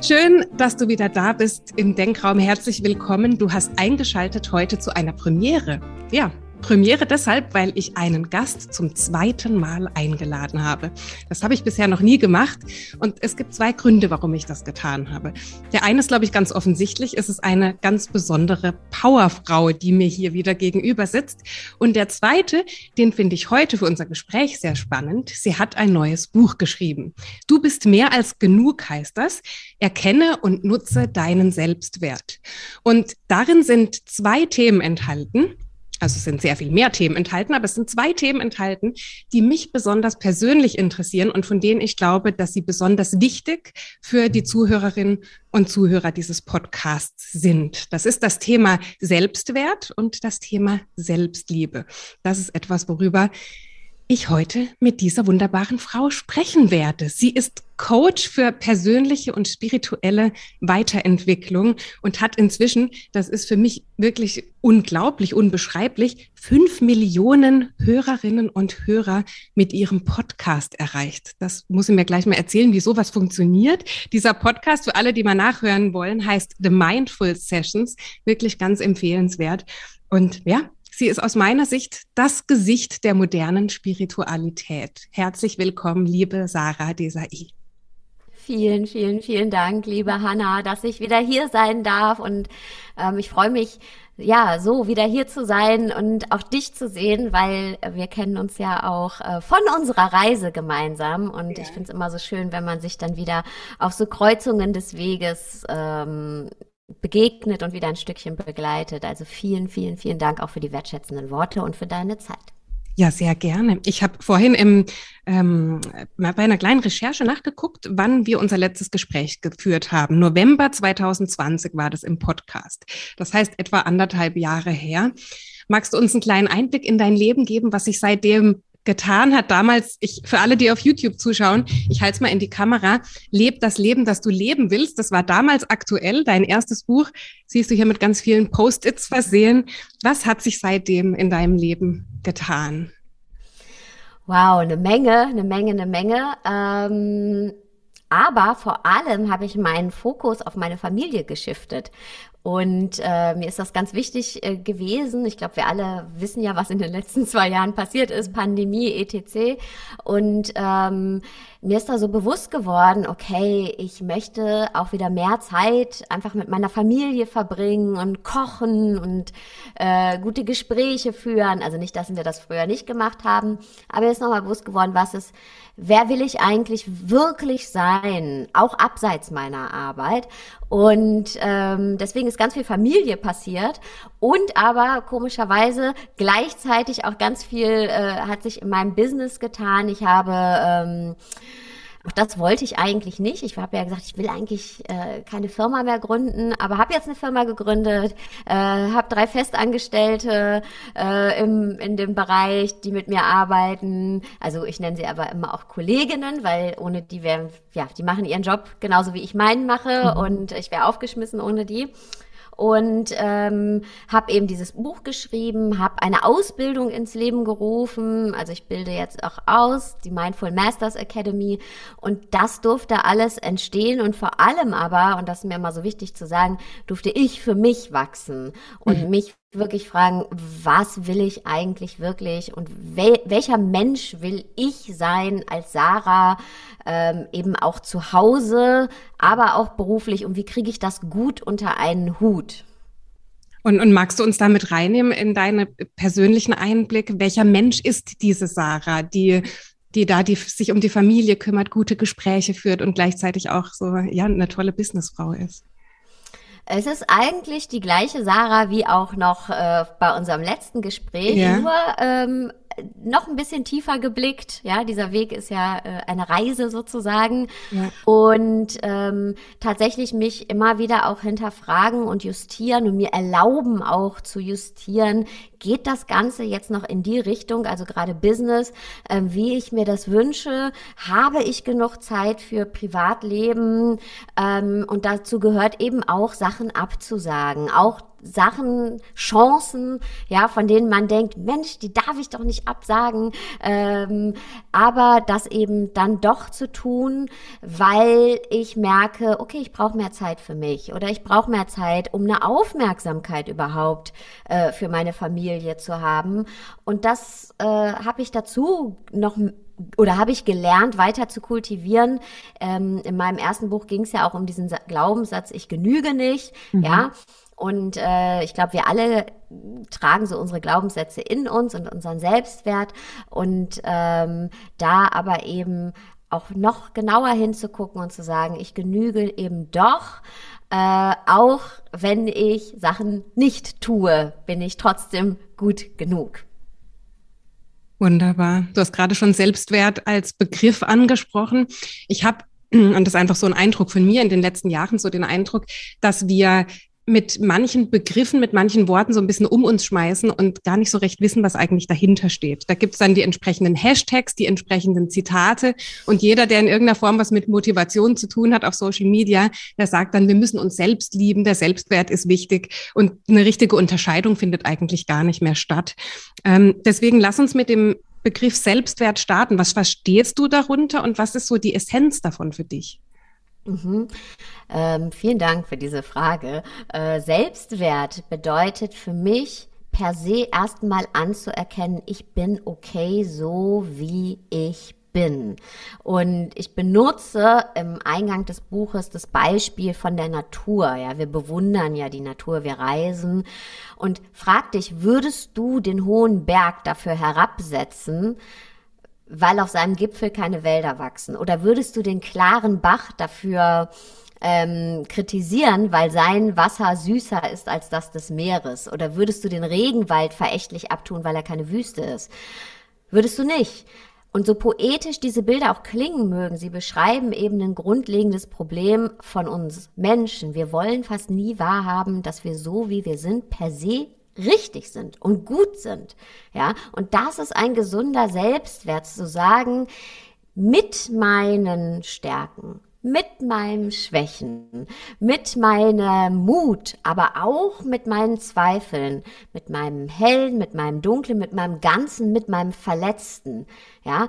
Schön, dass du wieder da bist im Denkraum. Herzlich willkommen. Du hast eingeschaltet heute zu einer Premiere. Ja, Premiere deshalb, weil ich einen Gast zum zweiten Mal eingeladen habe. Das habe ich bisher noch nie gemacht und es gibt zwei Gründe, warum ich das getan habe. Der eine ist, glaube ich, ganz offensichtlich. Es ist eine ganz besondere Powerfrau, die mir hier wieder gegenüber sitzt. Und der zweite, den finde ich heute für unser Gespräch sehr spannend. Sie hat ein neues Buch geschrieben. Du bist mehr als genug, heißt das. Erkenne und nutze deinen Selbstwert. Und darin sind zwei Themen enthalten also es sind sehr viel mehr Themen enthalten, aber es sind zwei Themen enthalten, die mich besonders persönlich interessieren und von denen ich glaube, dass sie besonders wichtig für die Zuhörerinnen und Zuhörer dieses Podcasts sind. Das ist das Thema Selbstwert und das Thema Selbstliebe. Das ist etwas, worüber ich heute mit dieser wunderbaren Frau sprechen werde. Sie ist Coach für persönliche und spirituelle Weiterentwicklung und hat inzwischen, das ist für mich wirklich unglaublich, unbeschreiblich, fünf Millionen Hörerinnen und Hörer mit ihrem Podcast erreicht. Das muss sie mir gleich mal erzählen, wie sowas funktioniert. Dieser Podcast, für alle, die mal nachhören wollen, heißt The Mindful Sessions. Wirklich ganz empfehlenswert. Und ja, Sie ist aus meiner Sicht das Gesicht der modernen Spiritualität. Herzlich willkommen, liebe Sarah Desai. Vielen, vielen, vielen Dank, liebe Hanna, dass ich wieder hier sein darf. Und ähm, ich freue mich, ja, so wieder hier zu sein und auch dich zu sehen, weil wir kennen uns ja auch äh, von unserer Reise gemeinsam. Und ja. ich finde es immer so schön, wenn man sich dann wieder auf so Kreuzungen des Weges ähm, begegnet und wieder ein Stückchen begleitet. Also vielen, vielen, vielen Dank auch für die wertschätzenden Worte und für deine Zeit. Ja, sehr gerne. Ich habe vorhin im, ähm, bei einer kleinen Recherche nachgeguckt, wann wir unser letztes Gespräch geführt haben. November 2020 war das im Podcast. Das heißt etwa anderthalb Jahre her. Magst du uns einen kleinen Einblick in dein Leben geben, was sich seitdem getan hat damals, ich, für alle, die auf YouTube zuschauen, ich halte es mal in die Kamera, Leb das Leben, das du leben willst. Das war damals aktuell, dein erstes Buch. Siehst du hier mit ganz vielen Post-its versehen. Was hat sich seitdem in deinem Leben getan? Wow, eine Menge, eine Menge, eine Menge. Ähm aber vor allem habe ich meinen Fokus auf meine Familie geschiftet. Und äh, mir ist das ganz wichtig äh, gewesen. Ich glaube, wir alle wissen ja, was in den letzten zwei Jahren passiert ist, Pandemie, etc. Und ähm, mir ist da so bewusst geworden, okay, ich möchte auch wieder mehr Zeit einfach mit meiner Familie verbringen und kochen und äh, gute Gespräche führen. Also nicht, dass wir das früher nicht gemacht haben, aber mir ist nochmal bewusst geworden, was ist, wer will ich eigentlich wirklich sein, auch abseits meiner Arbeit. Und ähm, deswegen ist ganz viel Familie passiert und aber komischerweise gleichzeitig auch ganz viel äh, hat sich in meinem Business getan. Ich habe ähm, auch das wollte ich eigentlich nicht. Ich habe ja gesagt, ich will eigentlich äh, keine Firma mehr gründen, aber habe jetzt eine Firma gegründet, äh, habe drei Festangestellte äh, im, in dem Bereich, die mit mir arbeiten. Also ich nenne sie aber immer auch Kolleginnen, weil ohne die wären, ja, die machen ihren Job genauso wie ich meinen mache mhm. und ich wäre aufgeschmissen ohne die und ähm, habe eben dieses Buch geschrieben, habe eine Ausbildung ins Leben gerufen. Also ich bilde jetzt auch aus, die Mindful Masters Academy. Und das durfte alles entstehen und vor allem aber, und das ist mir immer so wichtig zu sagen, durfte ich für mich wachsen und mhm. mich wirklich fragen, was will ich eigentlich wirklich und wel welcher Mensch will ich sein als Sarah, ähm, eben auch zu Hause, aber auch beruflich und wie kriege ich das gut unter einen Hut? Und, und magst du uns damit reinnehmen in deine persönlichen Einblicke? Welcher Mensch ist diese Sarah, die die da die sich um die Familie kümmert, gute Gespräche führt und gleichzeitig auch so ja eine tolle Businessfrau ist. Es ist eigentlich die gleiche Sarah wie auch noch äh, bei unserem letzten Gespräch, ja. nur ähm, noch ein bisschen tiefer geblickt. Ja, dieser Weg ist ja äh, eine Reise sozusagen. Ja. Und ähm, tatsächlich mich immer wieder auch hinterfragen und justieren und mir erlauben auch zu justieren, geht das Ganze jetzt noch in die Richtung, also gerade Business, äh, wie ich mir das wünsche? Habe ich genug Zeit für Privatleben? Ähm, und dazu gehört eben auch Sachen abzusagen, auch Sachen, Chancen, ja, von denen man denkt, Mensch, die darf ich doch nicht absagen, ähm, aber das eben dann doch zu tun, weil ich merke, okay, ich brauche mehr Zeit für mich oder ich brauche mehr Zeit, um eine Aufmerksamkeit überhaupt äh, für meine Familie zu haben. Und das äh, habe ich dazu noch oder habe ich gelernt, weiter zu kultivieren. Ähm, in meinem ersten Buch ging es ja auch um diesen Glaubenssatz, ich genüge nicht, mhm. ja. Und äh, ich glaube, wir alle tragen so unsere Glaubenssätze in uns und unseren Selbstwert. Und ähm, da aber eben auch noch genauer hinzugucken und zu sagen, ich genüge eben doch, äh, auch wenn ich Sachen nicht tue, bin ich trotzdem gut genug. Wunderbar. Du hast gerade schon Selbstwert als Begriff angesprochen. Ich habe, und das ist einfach so ein Eindruck von mir in den letzten Jahren, so den Eindruck, dass wir mit manchen Begriffen, mit manchen Worten so ein bisschen um uns schmeißen und gar nicht so recht wissen, was eigentlich dahinter steht. Da gibt's dann die entsprechenden Hashtags, die entsprechenden Zitate und jeder, der in irgendeiner Form was mit Motivation zu tun hat auf Social Media, der sagt dann, wir müssen uns selbst lieben, der Selbstwert ist wichtig und eine richtige Unterscheidung findet eigentlich gar nicht mehr statt. Ähm, deswegen lass uns mit dem Begriff Selbstwert starten. Was verstehst du darunter und was ist so die Essenz davon für dich? Mhm. Ähm, vielen Dank für diese Frage. Äh, Selbstwert bedeutet für mich per se erstmal anzuerkennen, ich bin okay so, wie ich bin. Und ich benutze im Eingang des Buches das Beispiel von der Natur. Ja, wir bewundern ja die Natur, wir reisen. Und frag dich, würdest du den hohen Berg dafür herabsetzen, weil auf seinem Gipfel keine Wälder wachsen? Oder würdest du den klaren Bach dafür ähm, kritisieren, weil sein Wasser süßer ist als das des Meeres? Oder würdest du den Regenwald verächtlich abtun, weil er keine Wüste ist? Würdest du nicht. Und so poetisch diese Bilder auch klingen mögen, sie beschreiben eben ein grundlegendes Problem von uns Menschen. Wir wollen fast nie wahrhaben, dass wir so, wie wir sind, per se richtig sind und gut sind. Ja, und das ist ein gesunder Selbstwert zu sagen, mit meinen Stärken, mit meinem Schwächen, mit meinem Mut, aber auch mit meinen Zweifeln, mit meinem Hellen, mit meinem Dunklen, mit meinem Ganzen, mit meinem Verletzten, ja,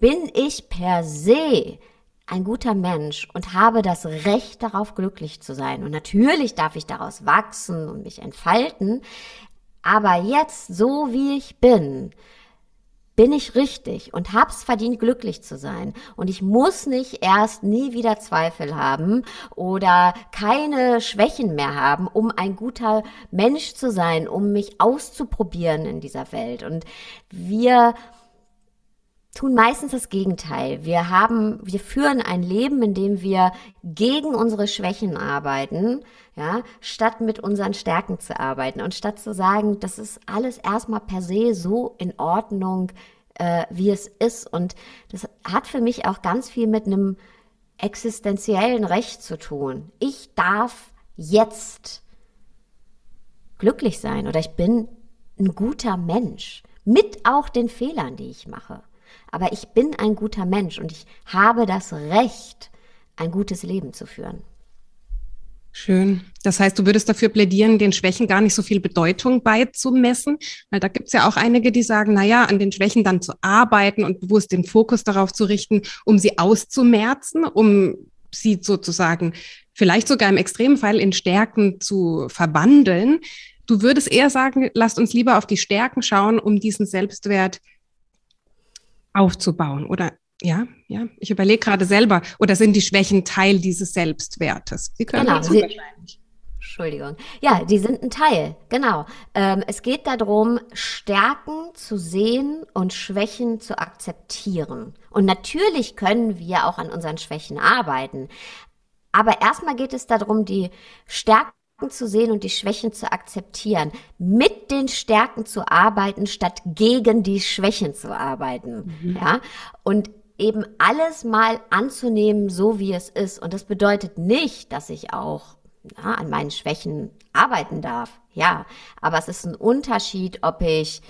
bin ich per se ein guter Mensch und habe das Recht darauf, glücklich zu sein. Und natürlich darf ich daraus wachsen und mich entfalten. Aber jetzt, so wie ich bin, bin ich richtig und hab's verdient, glücklich zu sein. Und ich muss nicht erst nie wieder Zweifel haben oder keine Schwächen mehr haben, um ein guter Mensch zu sein, um mich auszuprobieren in dieser Welt. Und wir tun meistens das Gegenteil. Wir haben, wir führen ein Leben, in dem wir gegen unsere Schwächen arbeiten, ja, statt mit unseren Stärken zu arbeiten und statt zu sagen, das ist alles erstmal per se so in Ordnung, äh, wie es ist. Und das hat für mich auch ganz viel mit einem existenziellen Recht zu tun. Ich darf jetzt glücklich sein oder ich bin ein guter Mensch mit auch den Fehlern, die ich mache aber ich bin ein guter Mensch und ich habe das Recht, ein gutes Leben zu führen. Schön. Das heißt, du würdest dafür plädieren, den Schwächen gar nicht so viel Bedeutung beizumessen, weil da gibt es ja auch einige, die sagen, na ja, an den Schwächen dann zu arbeiten und bewusst den Fokus darauf zu richten, um sie auszumerzen, um sie sozusagen vielleicht sogar im Extremfall in Stärken zu verwandeln. Du würdest eher sagen, lasst uns lieber auf die Stärken schauen, um diesen Selbstwert aufzubauen. Oder ja, ja, ich überlege gerade selber, oder sind die Schwächen Teil dieses Selbstwertes? Sie können genau, sie, wahrscheinlich. Entschuldigung. Ja, die sind ein Teil, genau. Ähm, es geht darum, Stärken zu sehen und Schwächen zu akzeptieren. Und natürlich können wir auch an unseren Schwächen arbeiten. Aber erstmal geht es darum, die Stärken zu sehen und die Schwächen zu akzeptieren, mit den Stärken zu arbeiten, statt gegen die Schwächen zu arbeiten. Mhm. Ja, und eben alles mal anzunehmen, so wie es ist. Und das bedeutet nicht, dass ich auch ja, an meinen Schwächen arbeiten darf. Ja, aber es ist ein Unterschied, ob ich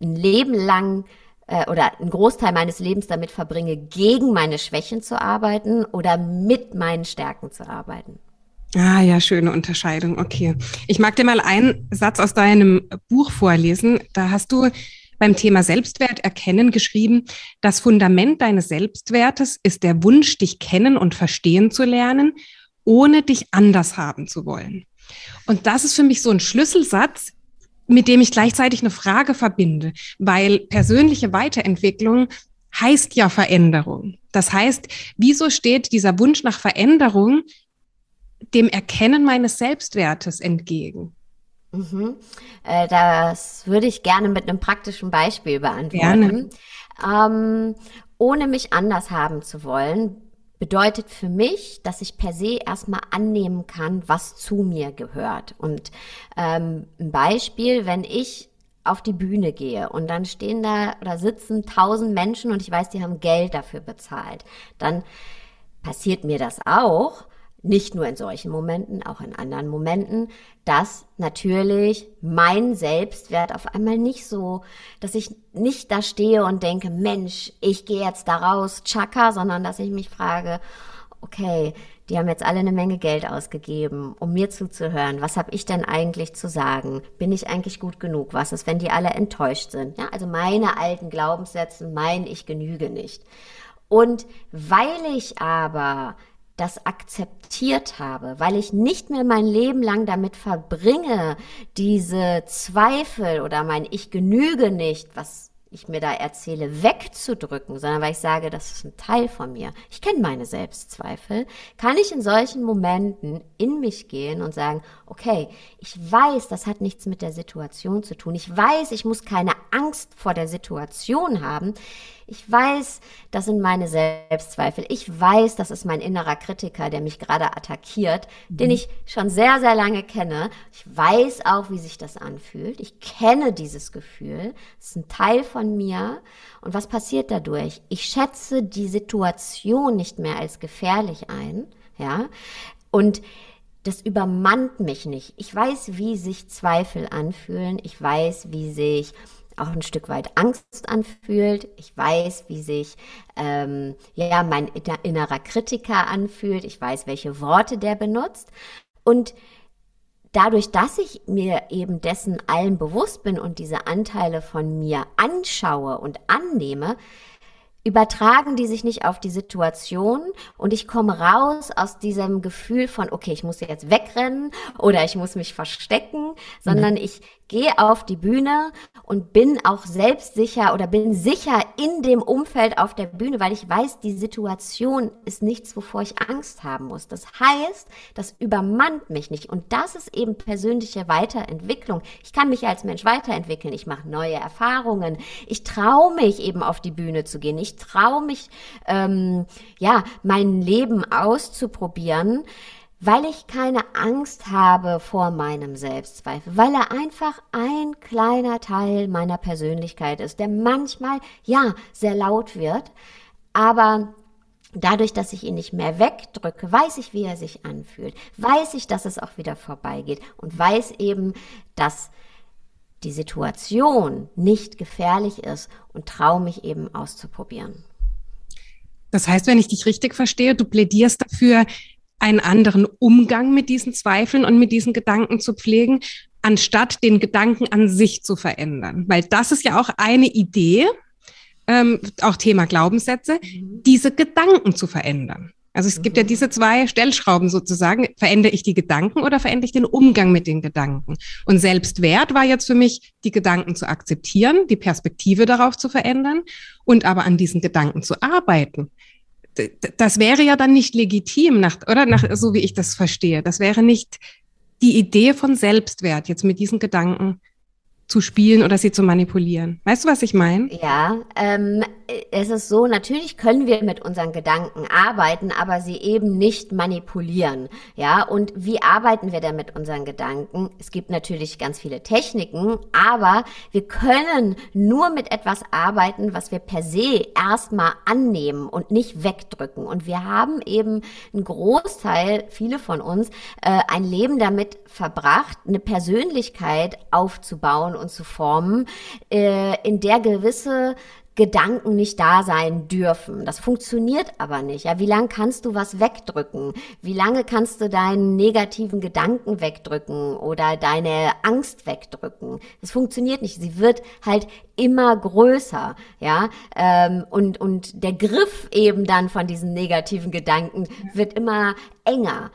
ein Leben lang äh, oder einen Großteil meines Lebens damit verbringe, gegen meine Schwächen zu arbeiten oder mit meinen Stärken zu arbeiten. Ah ja, schöne Unterscheidung. Okay. Ich mag dir mal einen Satz aus deinem Buch vorlesen. Da hast du beim Thema Selbstwert erkennen geschrieben, das Fundament deines Selbstwertes ist der Wunsch, dich kennen und verstehen zu lernen, ohne dich anders haben zu wollen. Und das ist für mich so ein Schlüsselsatz, mit dem ich gleichzeitig eine Frage verbinde, weil persönliche Weiterentwicklung heißt ja Veränderung. Das heißt, wieso steht dieser Wunsch nach Veränderung dem Erkennen meines Selbstwertes entgegen? Mhm. Äh, das würde ich gerne mit einem praktischen Beispiel beantworten. Ähm, ohne mich anders haben zu wollen, bedeutet für mich, dass ich per se erstmal annehmen kann, was zu mir gehört. Und ähm, ein Beispiel, wenn ich auf die Bühne gehe und dann stehen da oder sitzen tausend Menschen und ich weiß, die haben Geld dafür bezahlt, dann passiert mir das auch, nicht nur in solchen Momenten, auch in anderen Momenten, dass natürlich mein Selbstwert auf einmal nicht so, dass ich nicht da stehe und denke, Mensch, ich gehe jetzt da raus, Chaka, sondern dass ich mich frage, okay, die haben jetzt alle eine Menge Geld ausgegeben, um mir zuzuhören. Was habe ich denn eigentlich zu sagen? Bin ich eigentlich gut genug? Was ist, wenn die alle enttäuscht sind? Ja, also meine alten Glaubenssätze, mein ich genüge nicht. Und weil ich aber das akzeptiert habe, weil ich nicht mehr mein Leben lang damit verbringe, diese Zweifel oder mein Ich genüge nicht, was ich mir da erzähle, wegzudrücken, sondern weil ich sage, das ist ein Teil von mir. Ich kenne meine Selbstzweifel. Kann ich in solchen Momenten in mich gehen und sagen, okay, ich weiß, das hat nichts mit der Situation zu tun. Ich weiß, ich muss keine Angst vor der Situation haben. Ich weiß, das sind meine Selbstzweifel. Ich weiß, das ist mein innerer Kritiker, der mich gerade attackiert, mhm. den ich schon sehr, sehr lange kenne. Ich weiß auch, wie sich das anfühlt. Ich kenne dieses Gefühl. Es ist ein Teil von mir. Und was passiert dadurch? Ich schätze die Situation nicht mehr als gefährlich ein. Ja. Und das übermannt mich nicht. Ich weiß, wie sich Zweifel anfühlen. Ich weiß, wie sich auch ein Stück weit Angst anfühlt. Ich weiß, wie sich ähm, ja mein innerer Kritiker anfühlt. Ich weiß, welche Worte der benutzt. Und dadurch, dass ich mir eben dessen allen bewusst bin und diese Anteile von mir anschaue und annehme, übertragen die sich nicht auf die Situation und ich komme raus aus diesem Gefühl von, okay, ich muss jetzt wegrennen oder ich muss mich verstecken, sondern mhm. ich gehe auf die Bühne und bin auch selbstsicher oder bin sicher in dem Umfeld auf der Bühne, weil ich weiß, die Situation ist nichts, wovor ich Angst haben muss. Das heißt, das übermannt mich nicht. Und das ist eben persönliche Weiterentwicklung. Ich kann mich als Mensch weiterentwickeln. Ich mache neue Erfahrungen. Ich traue mich eben auf die Bühne zu gehen. Ich traue mich, ähm, ja, mein Leben auszuprobieren weil ich keine Angst habe vor meinem Selbstzweifel, weil er einfach ein kleiner Teil meiner Persönlichkeit ist, der manchmal, ja, sehr laut wird, aber dadurch, dass ich ihn nicht mehr wegdrücke, weiß ich, wie er sich anfühlt, weiß ich, dass es auch wieder vorbeigeht und weiß eben, dass die Situation nicht gefährlich ist und traue mich eben auszuprobieren. Das heißt, wenn ich dich richtig verstehe, du plädierst dafür, einen anderen Umgang mit diesen Zweifeln und mit diesen Gedanken zu pflegen, anstatt den Gedanken an sich zu verändern. Weil das ist ja auch eine Idee, ähm, auch Thema Glaubenssätze, mhm. diese Gedanken zu verändern. Also es gibt ja mhm. diese zwei Stellschrauben sozusagen. Verändere ich die Gedanken oder verändere ich den Umgang mit den Gedanken? Und Selbstwert war jetzt für mich, die Gedanken zu akzeptieren, die Perspektive darauf zu verändern und aber an diesen Gedanken zu arbeiten das wäre ja dann nicht legitim, nach, oder? Nach, so wie ich das verstehe. Das wäre nicht die Idee von Selbstwert, jetzt mit diesen Gedanken zu spielen oder sie zu manipulieren. Weißt du, was ich meine? Ja, ähm, es ist so, natürlich können wir mit unseren Gedanken arbeiten, aber sie eben nicht manipulieren. Ja, und wie arbeiten wir denn mit unseren Gedanken? Es gibt natürlich ganz viele Techniken, aber wir können nur mit etwas arbeiten, was wir per se erstmal annehmen und nicht wegdrücken. Und wir haben eben einen Großteil, viele von uns, äh, ein Leben damit verbracht, eine Persönlichkeit aufzubauen und zu formen, äh, in der gewisse Gedanken nicht da sein dürfen. Das funktioniert aber nicht. Ja, wie lange kannst du was wegdrücken? Wie lange kannst du deinen negativen Gedanken wegdrücken oder deine Angst wegdrücken? Das funktioniert nicht. Sie wird halt immer größer, ja, ähm, und und der Griff eben dann von diesen negativen Gedanken wird immer enger.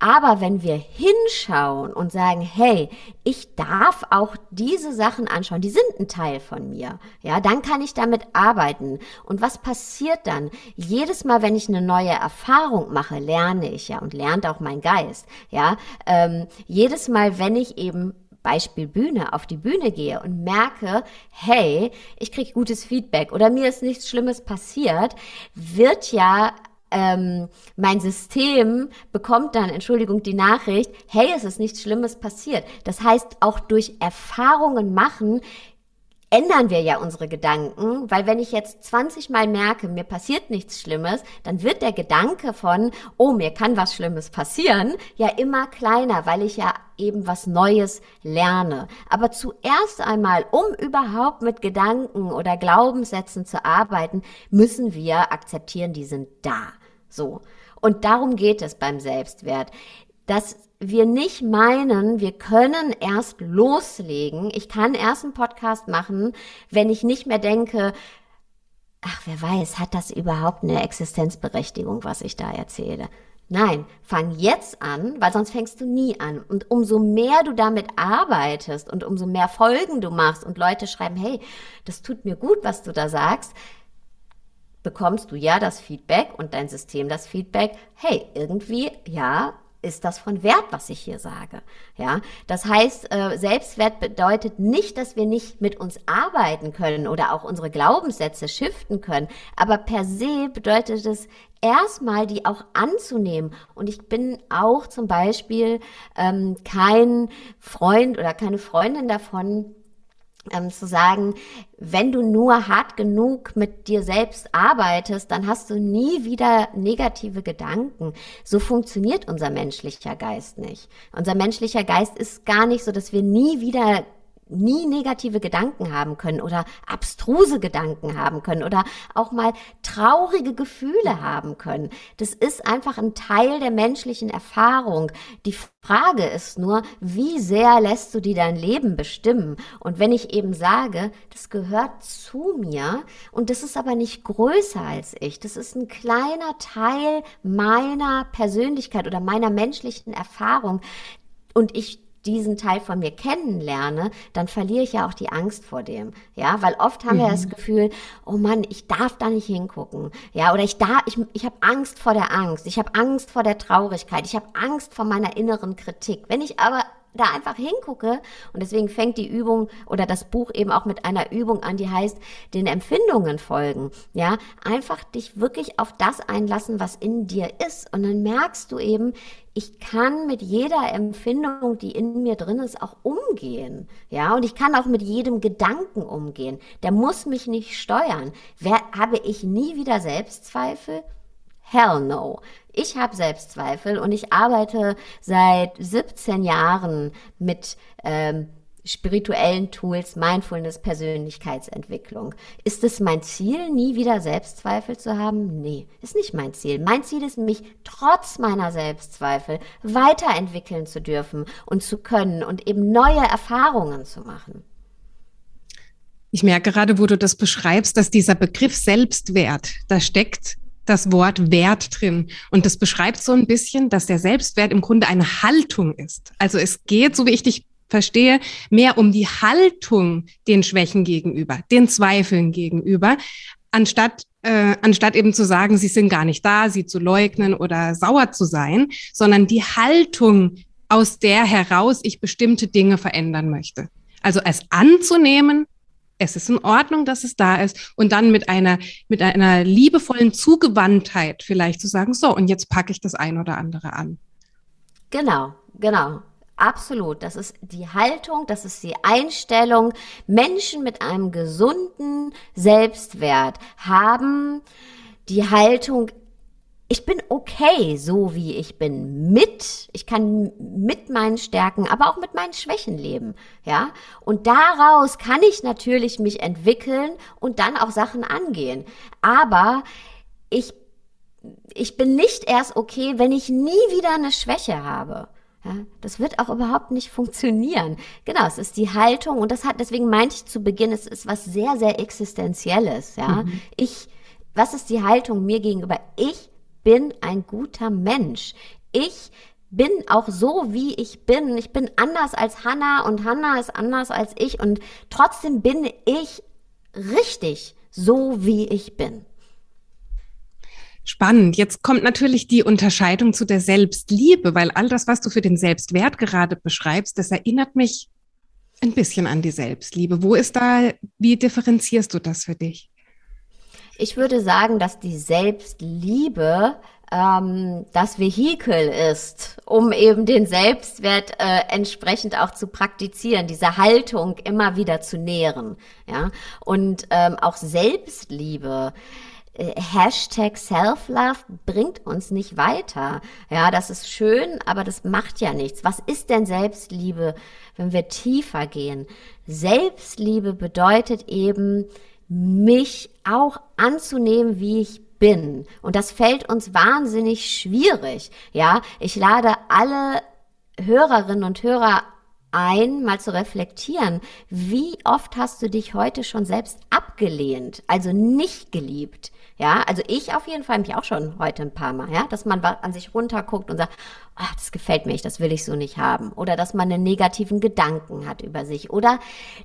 Aber wenn wir hinschauen und sagen, hey, ich darf auch diese Sachen anschauen, die sind ein Teil von mir, ja, dann kann ich damit arbeiten. Und was passiert dann? Jedes Mal, wenn ich eine neue Erfahrung mache, lerne ich ja und lernt auch mein Geist, ja. Ähm, jedes Mal, wenn ich eben Beispiel Bühne, auf die Bühne gehe und merke, hey, ich kriege gutes Feedback oder mir ist nichts Schlimmes passiert, wird ja ähm, mein System bekommt dann, Entschuldigung, die Nachricht, hey, es ist nichts Schlimmes passiert. Das heißt, auch durch Erfahrungen machen, ändern wir ja unsere Gedanken, weil wenn ich jetzt 20 Mal merke, mir passiert nichts Schlimmes, dann wird der Gedanke von, oh, mir kann was Schlimmes passieren, ja immer kleiner, weil ich ja eben was Neues lerne. Aber zuerst einmal, um überhaupt mit Gedanken oder Glaubenssätzen zu arbeiten, müssen wir akzeptieren, die sind da. So. Und darum geht es beim Selbstwert. Dass wir nicht meinen, wir können erst loslegen. Ich kann erst einen Podcast machen, wenn ich nicht mehr denke, ach, wer weiß, hat das überhaupt eine Existenzberechtigung, was ich da erzähle? Nein, fang jetzt an, weil sonst fängst du nie an. Und umso mehr du damit arbeitest und umso mehr Folgen du machst und Leute schreiben, hey, das tut mir gut, was du da sagst, bekommst du ja das Feedback und dein System das Feedback, hey, irgendwie, ja, ist das von Wert, was ich hier sage. Ja, das heißt, äh, Selbstwert bedeutet nicht, dass wir nicht mit uns arbeiten können oder auch unsere Glaubenssätze shiften können, aber per se bedeutet es erstmal die auch anzunehmen. Und ich bin auch zum Beispiel ähm, kein Freund oder keine Freundin davon, ähm, zu sagen, wenn du nur hart genug mit dir selbst arbeitest, dann hast du nie wieder negative Gedanken. So funktioniert unser menschlicher Geist nicht. Unser menschlicher Geist ist gar nicht so, dass wir nie wieder nie negative Gedanken haben können oder abstruse Gedanken haben können oder auch mal traurige Gefühle haben können. Das ist einfach ein Teil der menschlichen Erfahrung. Die Frage ist nur, wie sehr lässt du die dein Leben bestimmen? Und wenn ich eben sage, das gehört zu mir und das ist aber nicht größer als ich, das ist ein kleiner Teil meiner Persönlichkeit oder meiner menschlichen Erfahrung und ich diesen Teil von mir kennenlerne, dann verliere ich ja auch die Angst vor dem. Ja, weil oft haben mhm. wir das. Gefühl, oh Mann, ich darf da nicht hingucken. Ja, oder ich da, ich, ich habe Angst vor der Angst. Ich habe Angst vor der Traurigkeit. Ich habe Angst vor meiner inneren Kritik. Wenn ich aber da einfach hingucke und deswegen fängt die Übung oder das Buch eben auch mit einer Übung an, die heißt den Empfindungen folgen. Ja, einfach dich wirklich auf das einlassen, was in dir ist und dann merkst du eben, ich kann mit jeder Empfindung, die in mir drin ist, auch umgehen. Ja, und ich kann auch mit jedem Gedanken umgehen. Der muss mich nicht steuern. Wer, habe ich nie wieder Selbstzweifel? Hell no. Ich habe Selbstzweifel und ich arbeite seit 17 Jahren mit ähm, spirituellen Tools, Mindfulness, Persönlichkeitsentwicklung. Ist es mein Ziel, nie wieder Selbstzweifel zu haben? Nee, ist nicht mein Ziel. Mein Ziel ist, mich trotz meiner Selbstzweifel weiterentwickeln zu dürfen und zu können und eben neue Erfahrungen zu machen. Ich merke gerade, wo du das beschreibst, dass dieser Begriff Selbstwert, da steckt das Wort Wert drin. Und das beschreibt so ein bisschen, dass der Selbstwert im Grunde eine Haltung ist. Also es geht, so wie ich dich verstehe, mehr um die Haltung den Schwächen gegenüber, den Zweifeln gegenüber, anstatt äh, anstatt eben zu sagen, sie sind gar nicht da, sie zu leugnen oder sauer zu sein, sondern die Haltung, aus der heraus ich bestimmte Dinge verändern möchte. Also es anzunehmen, es ist in Ordnung, dass es da ist und dann mit einer mit einer liebevollen Zugewandtheit vielleicht zu sagen, so und jetzt packe ich das ein oder andere an. Genau, genau. Absolut. Das ist die Haltung, das ist die Einstellung. Menschen mit einem gesunden Selbstwert haben die Haltung, ich bin okay, so wie ich bin, mit, ich kann mit meinen Stärken, aber auch mit meinen Schwächen leben, ja. Und daraus kann ich natürlich mich entwickeln und dann auch Sachen angehen. Aber ich, ich bin nicht erst okay, wenn ich nie wieder eine Schwäche habe. Ja, das wird auch überhaupt nicht funktionieren. Genau, es ist die Haltung und das hat, deswegen meinte ich zu Beginn, es ist was sehr, sehr Existenzielles, ja. Mhm. Ich, was ist die Haltung mir gegenüber? Ich bin ein guter Mensch. Ich bin auch so, wie ich bin. Ich bin anders als Hannah und Hannah ist anders als ich und trotzdem bin ich richtig so, wie ich bin. Spannend. Jetzt kommt natürlich die Unterscheidung zu der Selbstliebe, weil all das, was du für den Selbstwert gerade beschreibst, das erinnert mich ein bisschen an die Selbstliebe. Wo ist da, wie differenzierst du das für dich? Ich würde sagen, dass die Selbstliebe ähm, das Vehikel ist, um eben den Selbstwert äh, entsprechend auch zu praktizieren, diese Haltung immer wieder zu nähren. Ja, und ähm, auch Selbstliebe äh, Hashtag Self-Love bringt uns nicht weiter. Ja, das ist schön, aber das macht ja nichts. Was ist denn Selbstliebe, wenn wir tiefer gehen? Selbstliebe bedeutet eben, mich auch anzunehmen, wie ich bin. Und das fällt uns wahnsinnig schwierig. Ja, ich lade alle Hörerinnen und Hörer ein, mal zu reflektieren, wie oft hast du dich heute schon selbst abgelehnt, also nicht geliebt? Ja, also ich auf jeden Fall mich auch schon heute ein paar Mal, ja, dass man an sich runterguckt und sagt, ach, das gefällt mir nicht, das will ich so nicht haben. Oder dass man einen negativen Gedanken hat über sich. Oder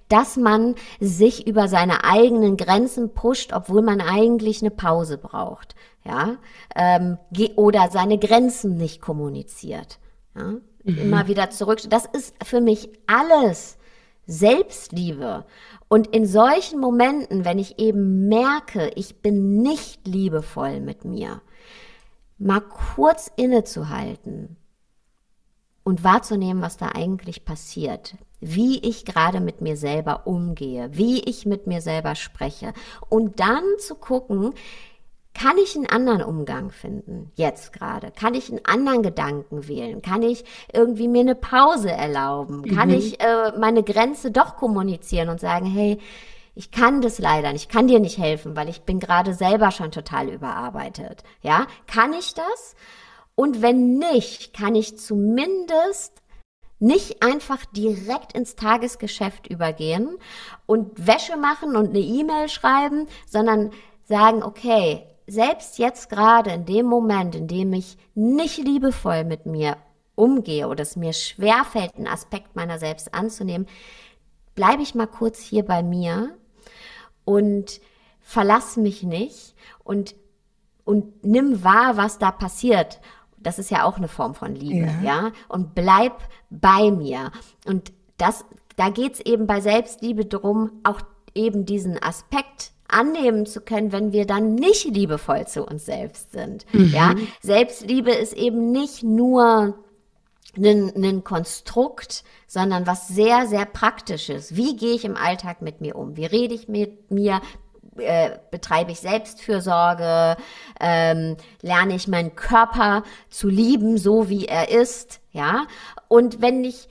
dass man sich über seine eigenen Grenzen pusht, obwohl man eigentlich eine Pause braucht. Ja, ähm, oder seine Grenzen nicht kommuniziert. Ja, mhm. immer wieder zurück. Das ist für mich alles Selbstliebe. Und in solchen Momenten, wenn ich eben merke, ich bin nicht liebevoll mit mir, mal kurz innezuhalten und wahrzunehmen, was da eigentlich passiert, wie ich gerade mit mir selber umgehe, wie ich mit mir selber spreche und dann zu gucken, kann ich einen anderen Umgang finden, jetzt gerade? Kann ich einen anderen Gedanken wählen? Kann ich irgendwie mir eine Pause erlauben? Mhm. Kann ich äh, meine Grenze doch kommunizieren und sagen, hey, ich kann das leider nicht, ich kann dir nicht helfen, weil ich bin gerade selber schon total überarbeitet. Ja, kann ich das? Und wenn nicht, kann ich zumindest nicht einfach direkt ins Tagesgeschäft übergehen und Wäsche machen und eine E-Mail schreiben, sondern sagen, okay, selbst jetzt gerade in dem Moment, in dem ich nicht liebevoll mit mir umgehe oder es mir schwerfällt, einen Aspekt meiner selbst anzunehmen, bleibe ich mal kurz hier bei mir und verlass mich nicht und, und nimm wahr, was da passiert. Das ist ja auch eine Form von Liebe, ja. ja? Und bleib bei mir. Und das, da geht's eben bei Selbstliebe drum, auch eben diesen Aspekt annehmen zu können, wenn wir dann nicht liebevoll zu uns selbst sind. Mhm. Ja, Selbstliebe ist eben nicht nur ein, Konstrukt, sondern was sehr, sehr praktisches. Wie gehe ich im Alltag mit mir um? Wie rede ich mit mir? Äh, betreibe ich Selbstfürsorge? Ähm, lerne ich meinen Körper zu lieben, so wie er ist? Ja. Und wenn ich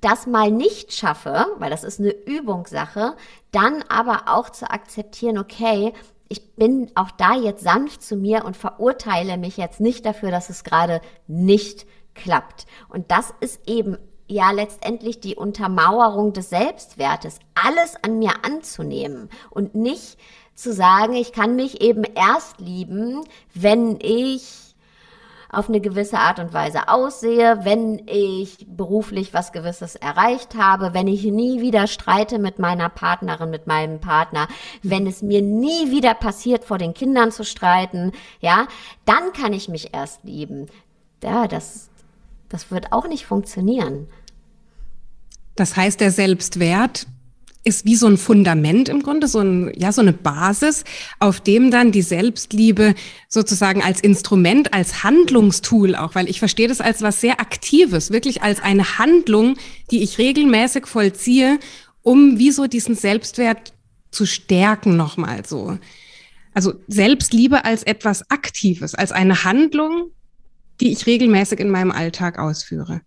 das mal nicht schaffe, weil das ist eine Übungssache, dann aber auch zu akzeptieren, okay, ich bin auch da jetzt sanft zu mir und verurteile mich jetzt nicht dafür, dass es gerade nicht klappt. Und das ist eben ja letztendlich die Untermauerung des Selbstwertes, alles an mir anzunehmen und nicht zu sagen, ich kann mich eben erst lieben, wenn ich auf eine gewisse Art und Weise aussehe, wenn ich beruflich was Gewisses erreicht habe, wenn ich nie wieder streite mit meiner Partnerin, mit meinem Partner, wenn es mir nie wieder passiert, vor den Kindern zu streiten, ja, dann kann ich mich erst lieben. Ja, das, das wird auch nicht funktionieren. Das heißt, der Selbstwert ist wie so ein Fundament im Grunde, so, ein, ja, so eine Basis, auf dem dann die Selbstliebe sozusagen als Instrument, als Handlungstool auch, weil ich verstehe das als was sehr Aktives, wirklich als eine Handlung, die ich regelmäßig vollziehe, um wie so diesen Selbstwert zu stärken nochmal so. Also Selbstliebe als etwas Aktives, als eine Handlung, die ich regelmäßig in meinem Alltag ausführe.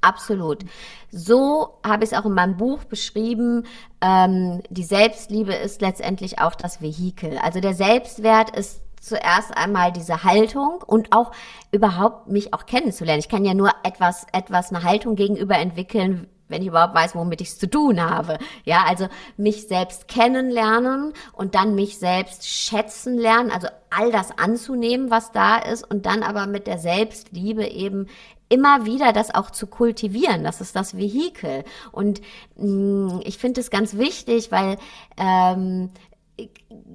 Absolut. So habe ich es auch in meinem Buch beschrieben. Ähm, die Selbstliebe ist letztendlich auch das Vehikel. Also der Selbstwert ist zuerst einmal diese Haltung und auch überhaupt mich auch kennenzulernen. Ich kann ja nur etwas, etwas, eine Haltung gegenüber entwickeln, wenn ich überhaupt weiß, womit ich es zu tun habe. Ja, also mich selbst kennenlernen und dann mich selbst schätzen lernen, also all das anzunehmen, was da ist und dann aber mit der Selbstliebe eben immer wieder das auch zu kultivieren. Das ist das Vehikel. Und mh, mm, ich finde es ganz wichtig, weil ähm,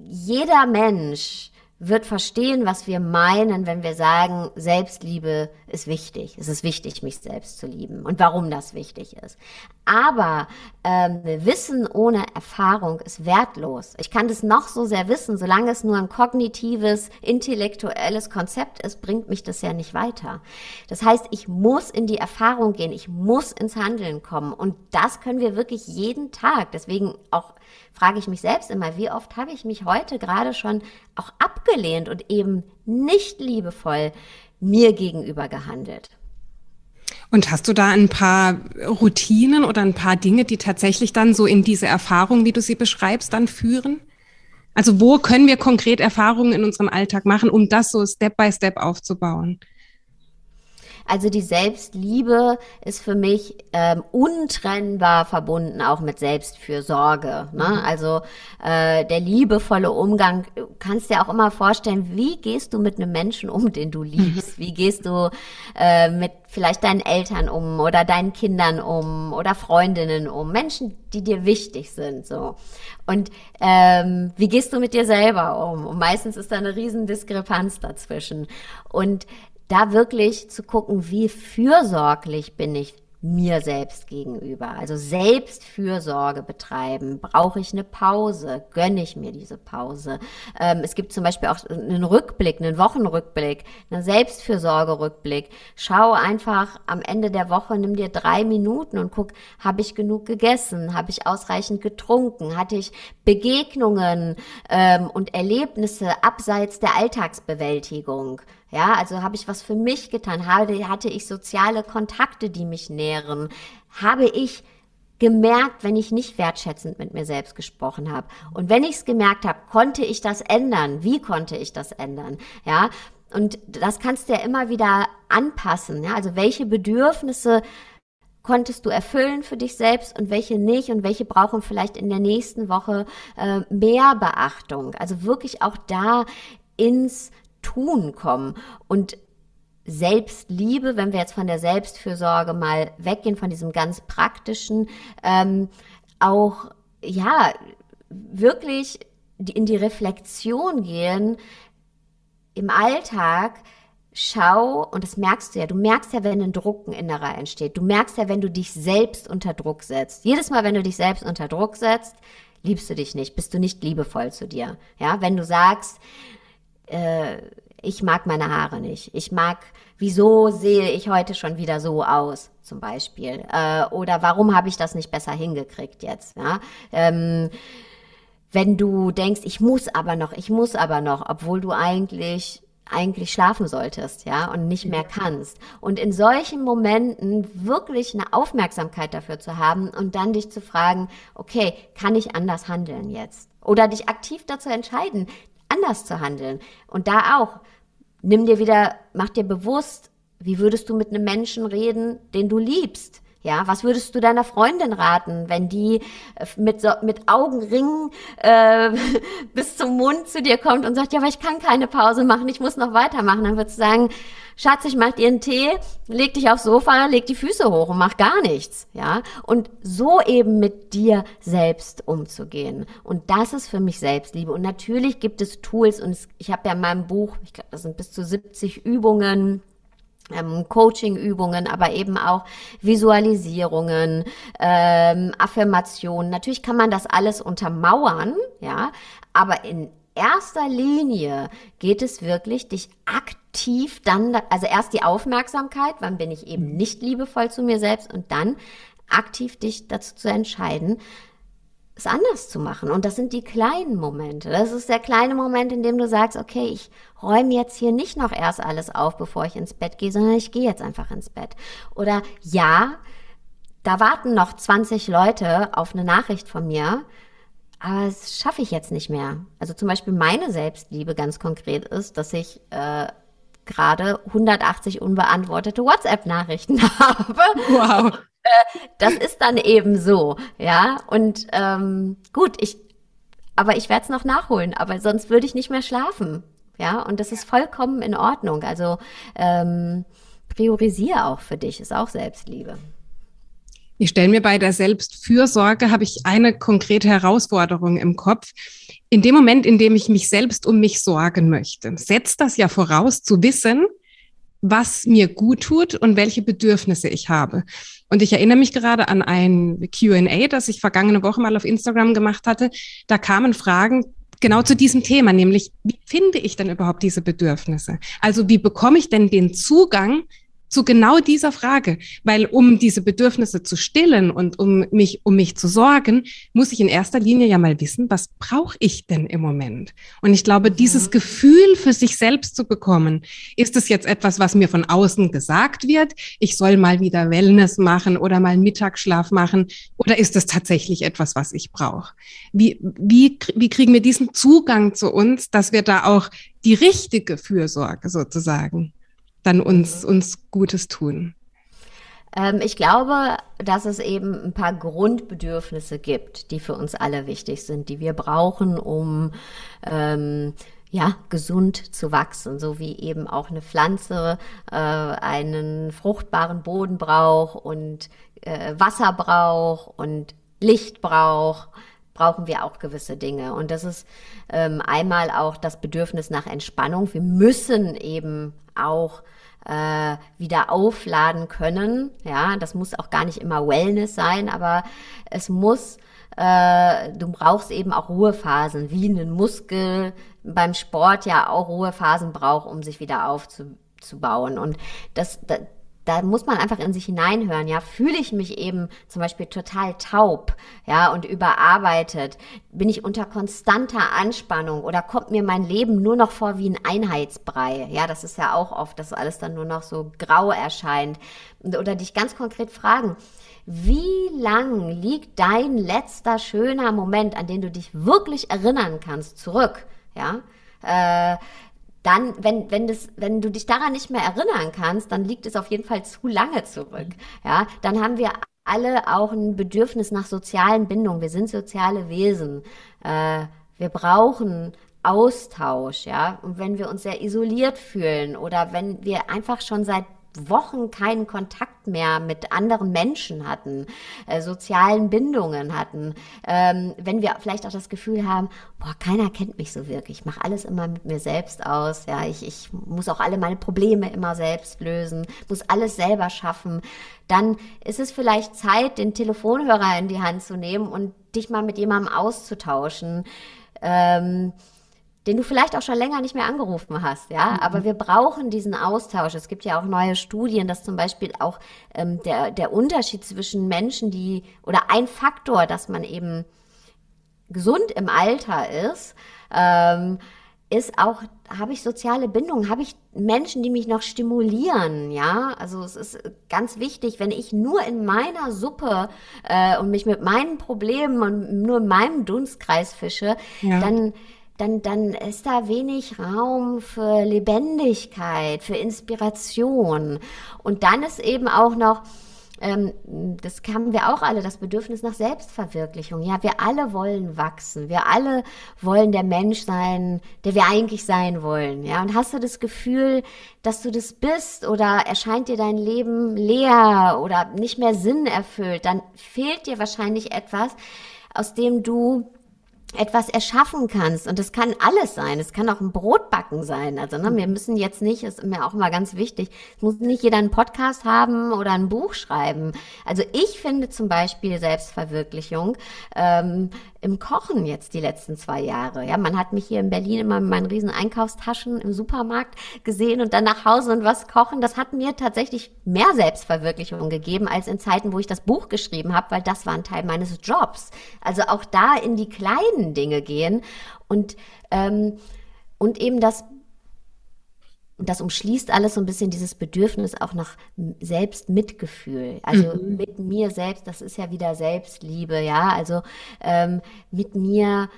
jeder Mensch wird verstehen, was wir meinen, wenn wir sagen, Selbstliebe ist wichtig. Es ist wichtig, mich selbst zu lieben und warum das wichtig ist. Aber ähm, Wissen ohne Erfahrung ist wertlos. Ich kann das noch so sehr wissen, solange es nur ein kognitives, intellektuelles Konzept ist, bringt mich das ja nicht weiter. Das heißt, ich muss in die Erfahrung gehen, ich muss ins Handeln kommen und das können wir wirklich jeden Tag. Deswegen auch frage ich mich selbst immer, wie oft habe ich mich heute gerade schon auch abgelehnt und eben nicht liebevoll mir gegenüber gehandelt. Und hast du da ein paar Routinen oder ein paar Dinge, die tatsächlich dann so in diese Erfahrung, wie du sie beschreibst, dann führen? Also wo können wir konkret Erfahrungen in unserem Alltag machen, um das so Step by Step aufzubauen? Also die Selbstliebe ist für mich ähm, untrennbar verbunden auch mit Selbstfürsorge. Ne? Mhm. Also äh, der liebevolle Umgang, du kannst dir auch immer vorstellen, wie gehst du mit einem Menschen um, den du liebst? Wie gehst du äh, mit vielleicht deinen Eltern um oder deinen Kindern um oder Freundinnen um? Menschen, die dir wichtig sind. so. Und ähm, wie gehst du mit dir selber um? Und meistens ist da eine riesen Diskrepanz dazwischen. Und da wirklich zu gucken, wie fürsorglich bin ich mir selbst gegenüber. Also Selbstfürsorge betreiben. Brauche ich eine Pause? Gönne ich mir diese Pause? Ähm, es gibt zum Beispiel auch einen Rückblick, einen Wochenrückblick, einen Selbstfürsorgerückblick. Schau einfach am Ende der Woche, nimm dir drei Minuten und guck, habe ich genug gegessen? Habe ich ausreichend getrunken? Hatte ich Begegnungen ähm, und Erlebnisse abseits der Alltagsbewältigung? Ja, also habe ich was für mich getan? Habe, hatte ich soziale Kontakte, die mich nähren? Habe ich gemerkt, wenn ich nicht wertschätzend mit mir selbst gesprochen habe? Und wenn ich es gemerkt habe, konnte ich das ändern? Wie konnte ich das ändern? Ja, und das kannst du ja immer wieder anpassen. Ja, also welche Bedürfnisse konntest du erfüllen für dich selbst und welche nicht und welche brauchen vielleicht in der nächsten Woche äh, mehr Beachtung. Also wirklich auch da ins Tun kommen und Selbstliebe, wenn wir jetzt von der Selbstfürsorge mal weggehen, von diesem ganz praktischen, ähm, auch ja wirklich in die Reflexion gehen im Alltag. Schau, und das merkst du ja, du merkst ja, wenn ein Druck, ein innerer entsteht. Du merkst ja, wenn du dich selbst unter Druck setzt. Jedes Mal, wenn du dich selbst unter Druck setzt, liebst du dich nicht, bist du nicht liebevoll zu dir. Ja, wenn du sagst, äh, ich mag meine Haare nicht. Ich mag, wieso sehe ich heute schon wieder so aus, zum Beispiel. Äh, oder warum habe ich das nicht besser hingekriegt jetzt? Ja? Ähm, wenn du denkst, ich muss aber noch, ich muss aber noch, obwohl du eigentlich eigentlich schlafen solltest, ja, und nicht mehr kannst. Und in solchen Momenten wirklich eine Aufmerksamkeit dafür zu haben und dann dich zu fragen, okay, kann ich anders handeln jetzt? Oder dich aktiv dazu entscheiden, anders zu handeln. Und da auch, nimm dir wieder, mach dir bewusst, wie würdest du mit einem Menschen reden, den du liebst? Ja, was würdest du deiner Freundin raten, wenn die äh, mit, so, mit Augenringen äh, bis zum Mund zu dir kommt und sagt, ja, aber ich kann keine Pause machen, ich muss noch weitermachen? Dann würdest du sagen, Schatz, ich mach dir einen Tee, leg dich aufs Sofa, leg die Füße hoch und mach gar nichts. Ja, und so eben mit dir selbst umzugehen. Und das ist für mich Selbstliebe. Und natürlich gibt es Tools und ich habe ja in meinem Buch, ich glaube, das sind bis zu 70 Übungen ähm, Coaching-Übungen, aber eben auch Visualisierungen, ähm, Affirmationen. Natürlich kann man das alles untermauern, ja, aber in erster Linie geht es wirklich, dich aktiv dann, also erst die Aufmerksamkeit, wann bin ich eben nicht liebevoll zu mir selbst und dann aktiv dich dazu zu entscheiden, es anders zu machen. Und das sind die kleinen Momente. Das ist der kleine Moment, in dem du sagst, okay, ich räume jetzt hier nicht noch erst alles auf, bevor ich ins Bett gehe, sondern ich gehe jetzt einfach ins Bett. Oder ja, da warten noch 20 Leute auf eine Nachricht von mir, aber das schaffe ich jetzt nicht mehr. Also zum Beispiel meine Selbstliebe ganz konkret ist, dass ich äh, gerade 180 unbeantwortete WhatsApp-Nachrichten habe. Wow. Das ist dann eben so, ja. Und ähm, gut, ich, aber ich werde es noch nachholen, aber sonst würde ich nicht mehr schlafen, ja. Und das ist vollkommen in Ordnung. Also ähm, priorisiere auch für dich, ist auch Selbstliebe. Ich stelle mir bei der Selbstfürsorge, habe ich eine konkrete Herausforderung im Kopf. In dem Moment, in dem ich mich selbst um mich sorgen möchte, setzt das ja voraus, zu wissen, was mir gut tut und welche Bedürfnisse ich habe. Und ich erinnere mich gerade an ein QA, das ich vergangene Woche mal auf Instagram gemacht hatte. Da kamen Fragen genau zu diesem Thema, nämlich wie finde ich denn überhaupt diese Bedürfnisse? Also wie bekomme ich denn den Zugang zu genau dieser Frage, weil um diese Bedürfnisse zu stillen und um mich um mich zu sorgen, muss ich in erster Linie ja mal wissen, was brauche ich denn im Moment? Und ich glaube, mhm. dieses Gefühl für sich selbst zu bekommen, ist es jetzt etwas, was mir von außen gesagt wird, ich soll mal wieder Wellness machen oder mal Mittagsschlaf machen, oder ist es tatsächlich etwas, was ich brauche? Wie wie wie kriegen wir diesen Zugang zu uns, dass wir da auch die richtige Fürsorge sozusagen dann uns, uns Gutes tun? Ähm, ich glaube, dass es eben ein paar Grundbedürfnisse gibt, die für uns alle wichtig sind, die wir brauchen, um ähm, ja, gesund zu wachsen, so wie eben auch eine Pflanze äh, einen fruchtbaren Boden braucht und äh, Wasser braucht und Licht braucht, brauchen wir auch gewisse Dinge. Und das ist ähm, einmal auch das Bedürfnis nach Entspannung. Wir müssen eben auch äh, wieder aufladen können. Ja, das muss auch gar nicht immer Wellness sein, aber es muss, äh, du brauchst eben auch Ruhephasen, wie ein Muskel beim Sport ja auch Ruhephasen braucht, um sich wieder aufzubauen. Und das, das da muss man einfach in sich hineinhören, ja, fühle ich mich eben zum Beispiel total taub, ja, und überarbeitet, bin ich unter konstanter Anspannung oder kommt mir mein Leben nur noch vor wie ein Einheitsbrei, ja, das ist ja auch oft, dass alles dann nur noch so grau erscheint. Oder dich ganz konkret fragen, wie lang liegt dein letzter schöner Moment, an den du dich wirklich erinnern kannst, zurück, ja, äh, dann, wenn, wenn, das, wenn du dich daran nicht mehr erinnern kannst, dann liegt es auf jeden Fall zu lange zurück. Ja, dann haben wir alle auch ein Bedürfnis nach sozialen Bindungen. Wir sind soziale Wesen. Äh, wir brauchen Austausch, ja. Und wenn wir uns sehr isoliert fühlen oder wenn wir einfach schon seit Wochen keinen Kontakt mehr mit anderen Menschen hatten, äh, sozialen Bindungen hatten, ähm, wenn wir vielleicht auch das Gefühl haben, boah, keiner kennt mich so wirklich, ich mache alles immer mit mir selbst aus, ja, ich, ich muss auch alle meine Probleme immer selbst lösen, muss alles selber schaffen, dann ist es vielleicht Zeit, den Telefonhörer in die Hand zu nehmen und dich mal mit jemandem auszutauschen. Ähm, den du vielleicht auch schon länger nicht mehr angerufen hast, ja. Mhm. Aber wir brauchen diesen Austausch. Es gibt ja auch neue Studien, dass zum Beispiel auch ähm, der, der Unterschied zwischen Menschen, die oder ein Faktor, dass man eben gesund im Alter ist, ähm, ist auch, habe ich soziale Bindungen, habe ich Menschen, die mich noch stimulieren, ja. Also es ist ganz wichtig, wenn ich nur in meiner Suppe äh, und mich mit meinen Problemen und nur in meinem Dunstkreis fische, ja. dann dann, dann ist da wenig Raum für Lebendigkeit, für Inspiration. Und dann ist eben auch noch, ähm, das haben wir auch alle, das Bedürfnis nach Selbstverwirklichung. Ja, wir alle wollen wachsen. Wir alle wollen der Mensch sein, der wir eigentlich sein wollen. Ja, und hast du das Gefühl, dass du das bist oder erscheint dir dein Leben leer oder nicht mehr Sinn erfüllt, dann fehlt dir wahrscheinlich etwas, aus dem du etwas erschaffen kannst. Und das kann alles sein. Es kann auch ein Brotbacken sein. Also ne, wir müssen jetzt nicht, ist mir auch immer ganz wichtig, es muss nicht jeder einen Podcast haben oder ein Buch schreiben. Also ich finde zum Beispiel Selbstverwirklichung ähm, im Kochen jetzt die letzten zwei Jahre. Ja, man hat mich hier in Berlin immer mit meinen riesen Einkaufstaschen im Supermarkt gesehen und dann nach Hause und was kochen. Das hat mir tatsächlich mehr Selbstverwirklichung gegeben als in Zeiten, wo ich das Buch geschrieben habe, weil das war ein Teil meines Jobs. Also auch da in die kleinen Dinge gehen und ähm, und eben das und das umschließt alles so ein bisschen dieses Bedürfnis auch nach Selbstmitgefühl. Also mhm. mit mir selbst, das ist ja wieder Selbstliebe, ja. Also ähm, mit mir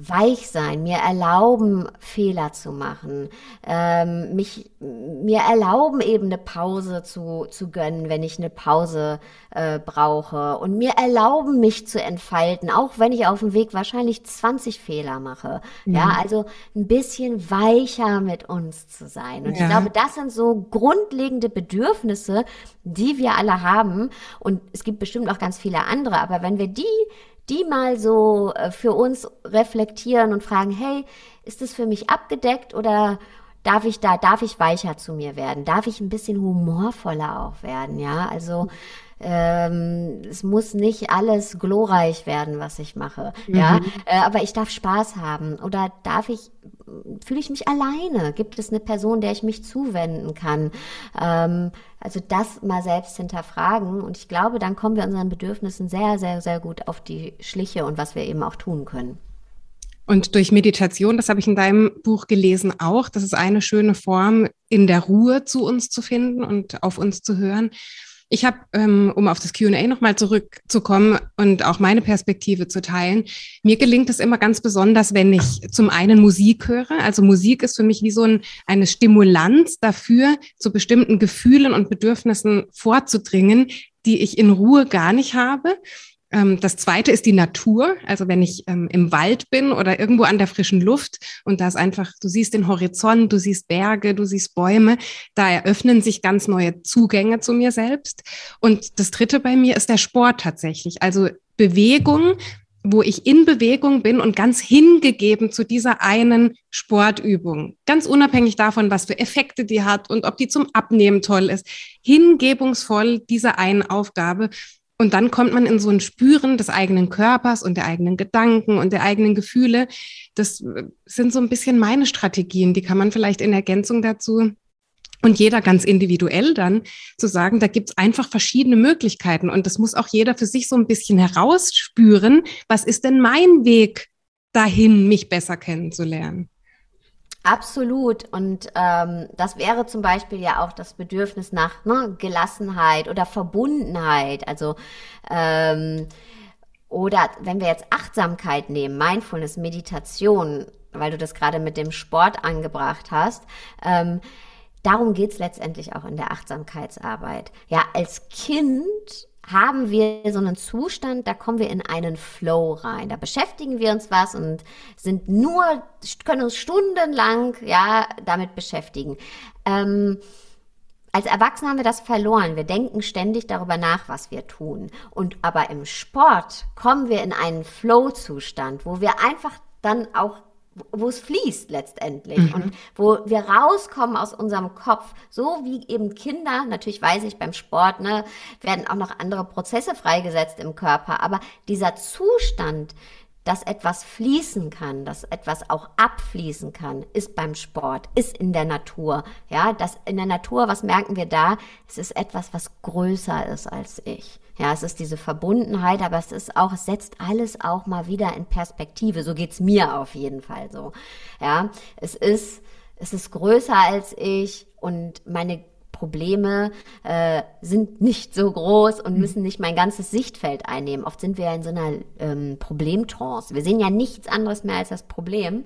weich sein, mir erlauben, Fehler zu machen, ähm, mich, mir erlauben, eben eine Pause zu, zu gönnen, wenn ich eine Pause äh, brauche und mir erlauben, mich zu entfalten, auch wenn ich auf dem Weg wahrscheinlich 20 Fehler mache. Mhm. Ja, also ein bisschen weicher mit uns zu sein. Und ja. ich glaube, das sind so grundlegende Bedürfnisse, die wir alle haben. Und es gibt bestimmt auch ganz viele andere, aber wenn wir die die mal so äh, für uns reflektieren und fragen, hey, ist das für mich abgedeckt oder darf ich da, darf ich weicher zu mir werden? Darf ich ein bisschen humorvoller auch werden? Ja, also ähm, es muss nicht alles glorreich werden, was ich mache. Mhm. Ja, äh, aber ich darf Spaß haben. Oder darf ich, fühle ich mich alleine? Gibt es eine Person, der ich mich zuwenden kann? Ähm, also das mal selbst hinterfragen. Und ich glaube, dann kommen wir unseren Bedürfnissen sehr, sehr, sehr gut auf die Schliche und was wir eben auch tun können. Und durch Meditation, das habe ich in deinem Buch gelesen auch, das ist eine schöne Form, in der Ruhe zu uns zu finden und auf uns zu hören. Ich habe, ähm, um auf das QA nochmal zurückzukommen und auch meine Perspektive zu teilen, mir gelingt es immer ganz besonders, wenn ich zum einen Musik höre. Also Musik ist für mich wie so ein, eine Stimulanz dafür, zu bestimmten Gefühlen und Bedürfnissen vorzudringen, die ich in Ruhe gar nicht habe. Ähm, das zweite ist die Natur. Also wenn ich ähm, im Wald bin oder irgendwo an der frischen Luft und da ist einfach, du siehst den Horizont, du siehst Berge, du siehst Bäume, da eröffnen sich ganz neue Zugänge zu mir selbst. Und das dritte bei mir ist der Sport tatsächlich. Also Bewegung, wo ich in Bewegung bin und ganz hingegeben zu dieser einen Sportübung. Ganz unabhängig davon, was für Effekte die hat und ob die zum Abnehmen toll ist. Hingebungsvoll dieser einen Aufgabe. Und dann kommt man in so ein Spüren des eigenen Körpers und der eigenen Gedanken und der eigenen Gefühle. Das äh, sind so ein bisschen meine Strategien. Die kann man vielleicht in Ergänzung dazu und jeder ganz individuell dann zu sagen, da gibt's einfach verschiedene Möglichkeiten. Und das muss auch jeder für sich so ein bisschen herausspüren. Was ist denn mein Weg dahin, mich besser kennenzulernen? Absolut. Und ähm, das wäre zum Beispiel ja auch das Bedürfnis nach ne, Gelassenheit oder Verbundenheit. Also ähm, oder wenn wir jetzt Achtsamkeit nehmen, Mindfulness, Meditation, weil du das gerade mit dem Sport angebracht hast. Ähm, darum geht's letztendlich auch in der Achtsamkeitsarbeit. Ja, als Kind haben wir so einen Zustand, da kommen wir in einen Flow rein. Da beschäftigen wir uns was und sind nur, können uns stundenlang, ja, damit beschäftigen. Ähm, als Erwachsene haben wir das verloren. Wir denken ständig darüber nach, was wir tun. Und aber im Sport kommen wir in einen Flow-Zustand, wo wir einfach dann auch wo es fließt letztendlich mhm. und wo wir rauskommen aus unserem Kopf, so wie eben Kinder, natürlich weiß ich beim Sport, ne, werden auch noch andere Prozesse freigesetzt im Körper, aber dieser Zustand, dass etwas fließen kann, dass etwas auch abfließen kann, ist beim Sport, ist in der Natur. Ja, das in der Natur, was merken wir da? Es ist etwas, was größer ist als ich. Ja, es ist diese Verbundenheit, aber es ist auch, es setzt alles auch mal wieder in Perspektive. So geht's mir auf jeden Fall so. Ja, es ist, es ist größer als ich und meine Probleme äh, sind nicht so groß und mhm. müssen nicht mein ganzes Sichtfeld einnehmen. Oft sind wir ja in so einer ähm, Problemtrance. Wir sehen ja nichts anderes mehr als das Problem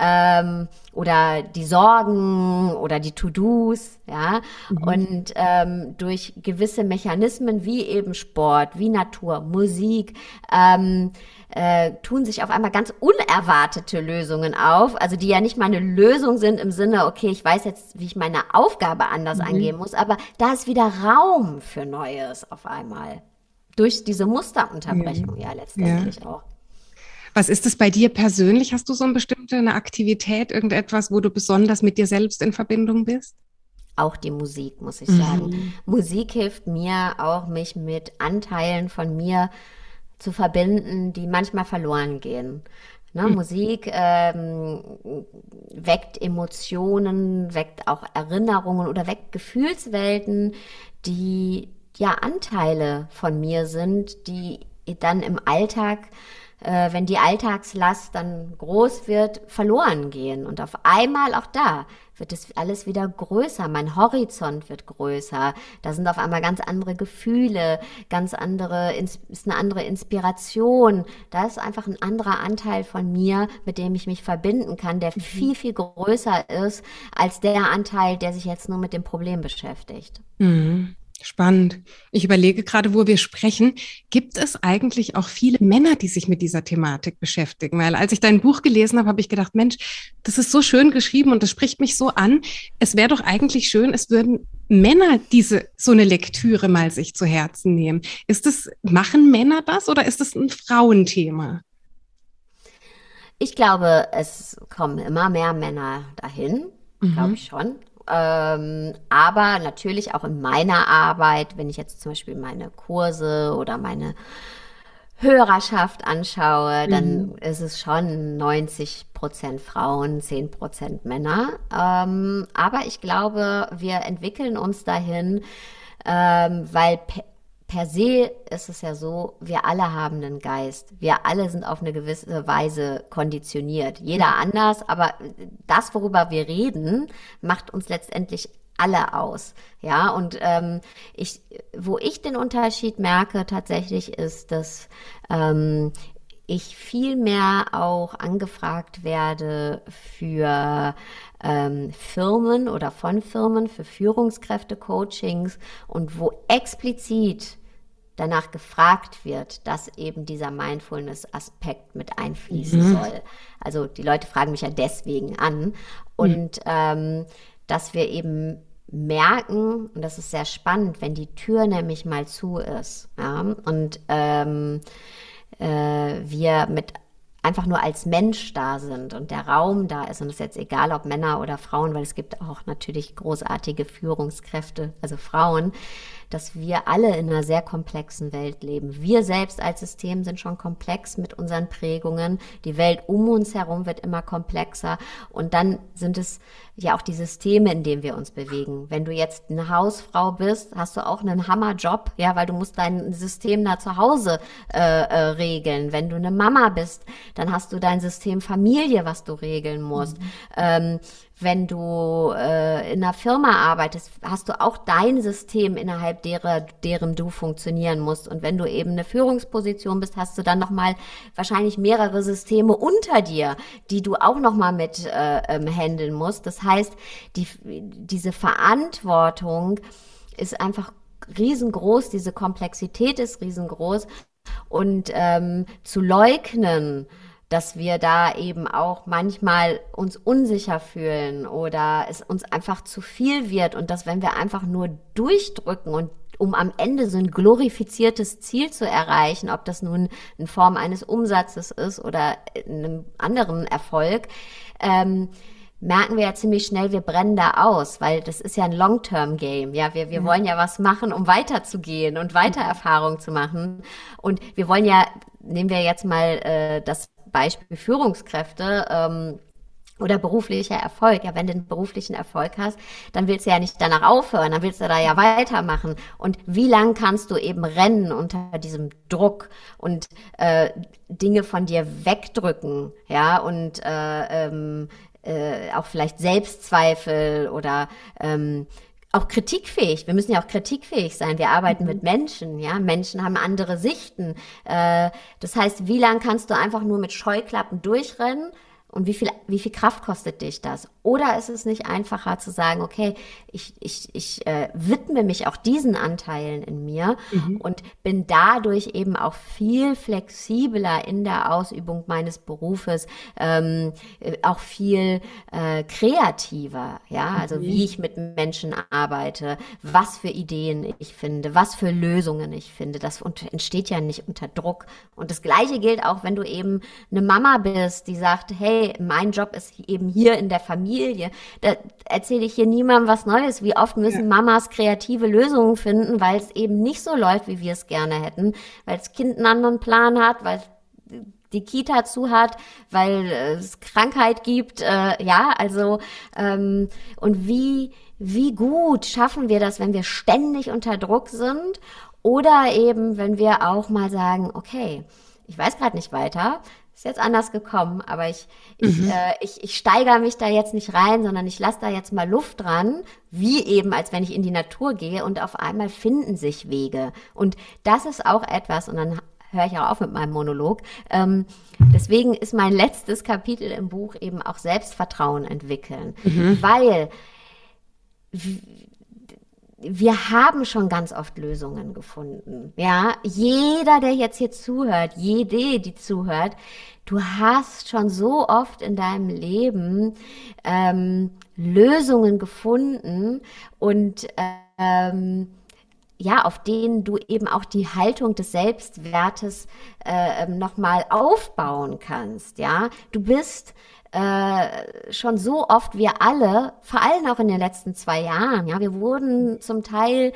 ähm, oder die Sorgen oder die To-Dos, ja. Mhm. Und ähm, durch gewisse Mechanismen wie eben Sport, wie Natur, Musik, ähm, äh, tun sich auf einmal ganz unerwartete Lösungen auf, also die ja nicht mal eine Lösung sind im Sinne, okay, ich weiß jetzt, wie ich meine Aufgabe anders mhm. angehen muss, aber da ist wieder Raum für Neues auf einmal. Durch diese Musterunterbrechung ja, ja letztendlich ja. auch. Was ist es bei dir persönlich? Hast du so eine bestimmte eine Aktivität, irgendetwas, wo du besonders mit dir selbst in Verbindung bist? Auch die Musik, muss ich sagen. Mhm. Musik hilft mir auch, mich mit Anteilen von mir zu verbinden, die manchmal verloren gehen. Ne, mhm. Musik ähm, weckt Emotionen, weckt auch Erinnerungen oder weckt Gefühlswelten, die ja Anteile von mir sind, die dann im Alltag äh, wenn die Alltagslast dann groß wird, verloren gehen. Und auf einmal auch da wird es alles wieder größer. Mein Horizont wird größer. Da sind auf einmal ganz andere Gefühle, ganz andere, ist eine andere Inspiration. Da ist einfach ein anderer Anteil von mir, mit dem ich mich verbinden kann, der mhm. viel, viel größer ist als der Anteil, der sich jetzt nur mit dem Problem beschäftigt. Mhm. Spannend. Ich überlege gerade, wo wir sprechen. Gibt es eigentlich auch viele Männer, die sich mit dieser Thematik beschäftigen? Weil als ich dein Buch gelesen habe, habe ich gedacht, Mensch, das ist so schön geschrieben und das spricht mich so an. Es wäre doch eigentlich schön, es würden Männer diese so eine Lektüre mal sich zu Herzen nehmen. Ist es machen Männer das oder ist es ein Frauenthema? Ich glaube, es kommen immer mehr Männer dahin, mhm. glaube ich schon. Ähm, aber natürlich auch in meiner Arbeit, wenn ich jetzt zum Beispiel meine Kurse oder meine Hörerschaft anschaue, dann mhm. ist es schon 90 Prozent Frauen, 10 Prozent Männer. Ähm, aber ich glaube, wir entwickeln uns dahin, ähm, weil per se ist es ja so, wir alle haben einen Geist. Wir alle sind auf eine gewisse Weise konditioniert. Jeder anders, aber das, worüber wir reden, macht uns letztendlich alle aus. Ja, und ähm, ich, wo ich den Unterschied merke tatsächlich ist, dass ähm, ich viel mehr auch angefragt werde für ähm, Firmen oder von Firmen, für Führungskräfte-Coachings und wo explizit danach gefragt wird, dass eben dieser Mindfulness-Aspekt mit einfließen mhm. soll. Also die Leute fragen mich ja deswegen an und mhm. ähm, dass wir eben merken, und das ist sehr spannend, wenn die Tür nämlich mal zu ist ja, und ähm, äh, wir mit einfach nur als Mensch da sind und der Raum da ist und es ist jetzt egal, ob Männer oder Frauen, weil es gibt auch natürlich großartige Führungskräfte, also Frauen, dass wir alle in einer sehr komplexen Welt leben. Wir selbst als System sind schon komplex mit unseren Prägungen. Die Welt um uns herum wird immer komplexer. Und dann sind es ja auch die Systeme, in denen wir uns bewegen. Wenn du jetzt eine Hausfrau bist, hast du auch einen Hammerjob, ja, weil du musst dein System da zu Hause äh, äh, regeln. Wenn du eine Mama bist, dann hast du dein System Familie, was du regeln musst. Mhm. Ähm, wenn du äh, in einer Firma arbeitest, hast du auch dein System, innerhalb derer, deren du funktionieren musst. Und wenn du eben eine Führungsposition bist, hast du dann nochmal wahrscheinlich mehrere Systeme unter dir, die du auch nochmal mit äh, ähm, handeln musst. Das heißt, die, diese Verantwortung ist einfach riesengroß, diese Komplexität ist riesengroß. Und ähm, zu leugnen, dass wir da eben auch manchmal uns unsicher fühlen oder es uns einfach zu viel wird und dass wenn wir einfach nur durchdrücken und um am Ende so ein glorifiziertes Ziel zu erreichen, ob das nun in Form eines Umsatzes ist oder einem anderen Erfolg, ähm, merken wir ja ziemlich schnell, wir brennen da aus, weil das ist ja ein Long-Term-Game. Ja, wir, wir mhm. wollen ja was machen, um weiterzugehen und weiter Erfahrung zu machen. Und wir wollen ja, nehmen wir jetzt mal äh, das Beispiel Führungskräfte, ähm, oder beruflicher Erfolg. Ja, wenn du einen beruflichen Erfolg hast, dann willst du ja nicht danach aufhören, dann willst du da ja weitermachen. Und wie lang kannst du eben rennen unter diesem Druck und äh, Dinge von dir wegdrücken, ja, und äh, ähm, äh, auch vielleicht Selbstzweifel oder ähm, auch kritikfähig. Wir müssen ja auch kritikfähig sein. Wir arbeiten mhm. mit Menschen, ja. Menschen haben andere Sichten. Äh, das heißt, wie lang kannst du einfach nur mit Scheuklappen durchrennen? Und wie viel, wie viel Kraft kostet dich das? Oder ist es nicht einfacher zu sagen, okay, ich, ich, ich äh, widme mich auch diesen Anteilen in mir mhm. und bin dadurch eben auch viel flexibler in der Ausübung meines Berufes, ähm, äh, auch viel äh, kreativer, ja, also mhm. wie ich mit Menschen arbeite, was für Ideen ich finde, was für Lösungen ich finde. Das entsteht ja nicht unter Druck. Und das Gleiche gilt auch, wenn du eben eine Mama bist, die sagt, hey, hey, mein Job ist eben hier in der Familie. Da erzähle ich hier niemandem was Neues. Wie oft müssen. Mamas kreative Lösungen finden, weil es eben nicht so läuft, wie wir es gerne hätten, weil das Kind einen anderen Plan hat, weil die Kita zu hat, weil es Krankheit gibt, äh, ja, also ähm, und wie wie gut schaffen wir das, wenn wir ständig unter Druck sind oder eben, wenn wir auch mal sagen, okay, ich weiß gerade nicht weiter, ist jetzt anders gekommen, aber ich, ich, mhm. äh, ich, ich steigere mich da jetzt nicht rein, sondern ich lasse da jetzt mal Luft dran, wie eben, als wenn ich in die Natur gehe und auf einmal finden sich Wege. Und das ist auch etwas, und dann höre ich auch auf mit meinem Monolog. Ähm, deswegen ist mein letztes Kapitel im Buch eben auch Selbstvertrauen entwickeln, mhm. weil wir haben schon ganz oft Lösungen gefunden. Ja, jeder, der jetzt hier zuhört, jede, die zuhört, du hast schon so oft in deinem Leben ähm, Lösungen gefunden und ähm, ja, auf denen du eben auch die Haltung des Selbstwertes äh, nochmal aufbauen kannst. Ja, du bist äh, schon so oft wir alle, vor allem auch in den letzten zwei Jahren, ja, wir wurden zum Teil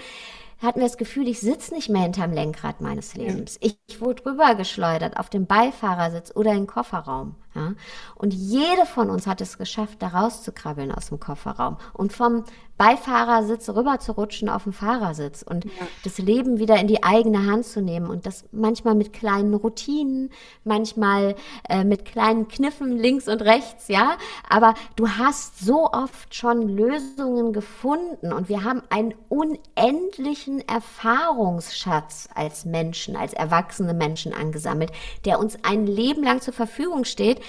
hatten wir das Gefühl, ich sitze nicht mehr hinterm Lenkrad meines Lebens. Ich, ich wurde rübergeschleudert auf dem Beifahrersitz oder im Kofferraum. Ja? Und jede von uns hat es geschafft, da rauszukrabbeln aus dem Kofferraum und vom Beifahrersitz rüber zu rutschen auf den Fahrersitz und ja. das Leben wieder in die eigene Hand zu nehmen und das manchmal mit kleinen Routinen, manchmal äh, mit kleinen Kniffen links und rechts, ja. Aber du hast so oft schon Lösungen gefunden und wir haben einen unendlichen Erfahrungsschatz als Menschen, als erwachsene Menschen angesammelt, der uns ein Leben lang zur Verfügung steht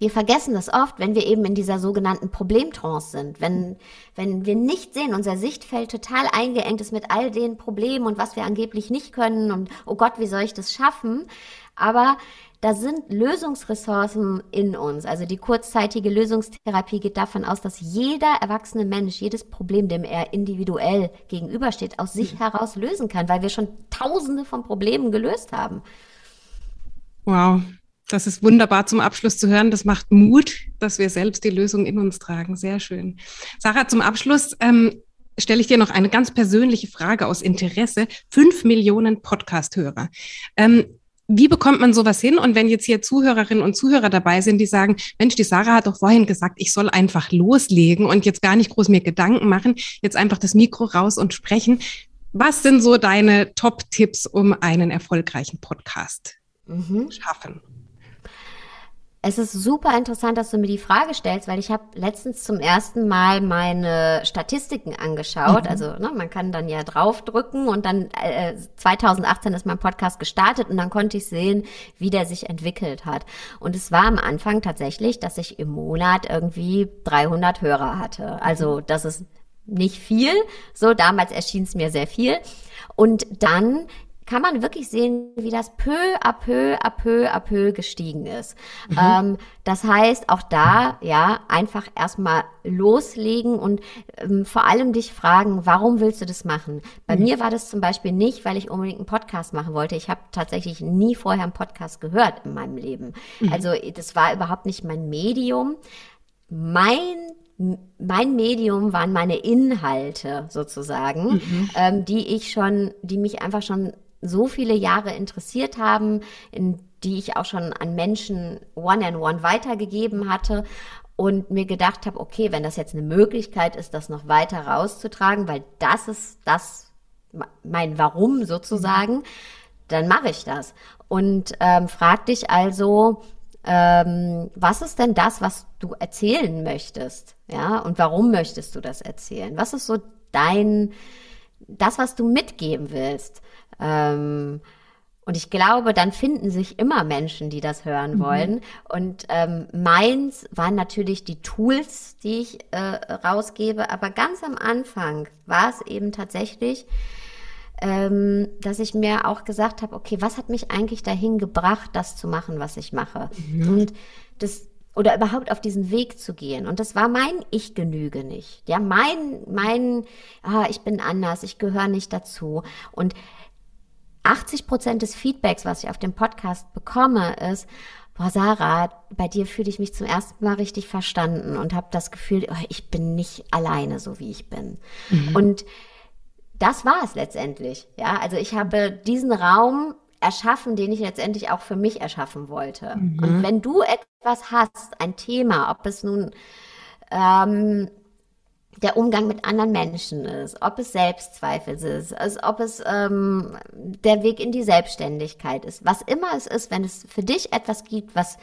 wir vergessen das oft, wenn wir eben in dieser sogenannten Problemtrance sind. Wenn, wenn wir nicht sehen, unser Sichtfeld total eingeengt ist mit all den Problemen und was wir angeblich nicht können und oh Gott, wie soll ich das schaffen? Aber da sind Lösungsressourcen in uns. Also die kurzzeitige Lösungstherapie geht davon aus, dass jeder erwachsene Mensch jedes Problem, dem er individuell gegenübersteht, aus sich heraus lösen kann, weil wir schon tausende von Problemen gelöst haben. Wow, das ist wunderbar zum Abschluss zu hören. Das macht Mut, dass wir selbst die Lösung in uns tragen. Sehr schön. Sarah, zum Abschluss ähm, stelle ich dir noch eine ganz persönliche Frage aus Interesse. Fünf Millionen Podcast-Hörer. Ähm, wie bekommt man sowas hin? Und wenn jetzt hier Zuhörerinnen und Zuhörer dabei sind, die sagen, Mensch, die Sarah hat doch vorhin gesagt, ich soll einfach loslegen und jetzt gar nicht groß mir Gedanken machen, jetzt einfach das Mikro raus und sprechen. Was sind so deine Top-Tipps, um einen erfolgreichen Podcast mhm. schaffen? Es ist super interessant, dass du mir die Frage stellst, weil ich habe letztens zum ersten Mal meine Statistiken angeschaut. Mhm. Also ne, man kann dann ja draufdrücken und dann äh, 2018 ist mein Podcast gestartet und dann konnte ich sehen, wie der sich entwickelt hat. Und es war am Anfang tatsächlich, dass ich im Monat irgendwie 300 Hörer hatte. Also mhm. das ist nicht viel. So damals erschien es mir sehr viel. Und dann kann man wirklich sehen, wie das peu à peu à peu à peu gestiegen ist. Mhm. Ähm, das heißt, auch da, ja, einfach erstmal loslegen und ähm, vor allem dich fragen, warum willst du das machen? Bei mhm. mir war das zum Beispiel nicht, weil ich unbedingt einen Podcast machen wollte. Ich habe tatsächlich nie vorher einen Podcast gehört in meinem Leben. Mhm. Also das war überhaupt nicht mein Medium. Mein mein Medium waren meine Inhalte sozusagen, mhm. ähm, die ich schon, die mich einfach schon so viele Jahre interessiert haben, in die ich auch schon an Menschen one-on-one -one weitergegeben hatte und mir gedacht habe, okay, wenn das jetzt eine Möglichkeit ist, das noch weiter rauszutragen, weil das ist das mein Warum sozusagen, mhm. dann mache ich das. Und ähm, frag dich also, ähm, was ist denn das, was du erzählen möchtest? Ja, und warum möchtest du das erzählen? Was ist so dein, das, was du mitgeben willst? Ähm, und ich glaube, dann finden sich immer Menschen, die das hören mhm. wollen. Und ähm, meins waren natürlich die Tools, die ich äh, rausgebe. Aber ganz am Anfang war es eben tatsächlich, ähm, dass ich mir auch gesagt habe, okay, was hat mich eigentlich dahin gebracht, das zu machen, was ich mache? Mhm. Und das oder überhaupt auf diesen Weg zu gehen. Und das war mein Ich genüge nicht. Ja, mein, mein, ah, ich bin anders, ich gehöre nicht dazu. Und 80 Prozent des Feedbacks, was ich auf dem Podcast bekomme, ist, boah, Sarah, bei dir fühle ich mich zum ersten Mal richtig verstanden und habe das Gefühl, oh, ich bin nicht alleine, so wie ich bin. Mhm. Und das war es letztendlich. Ja, also ich habe diesen Raum erschaffen, den ich letztendlich auch für mich erschaffen wollte. Mhm. Und wenn du etwas hast, ein Thema, ob es nun ähm, der Umgang mit anderen Menschen ist, ob es Selbstzweifel ist, also ob es ähm, der Weg in die Selbstständigkeit ist, was immer es ist, wenn es für dich etwas gibt, was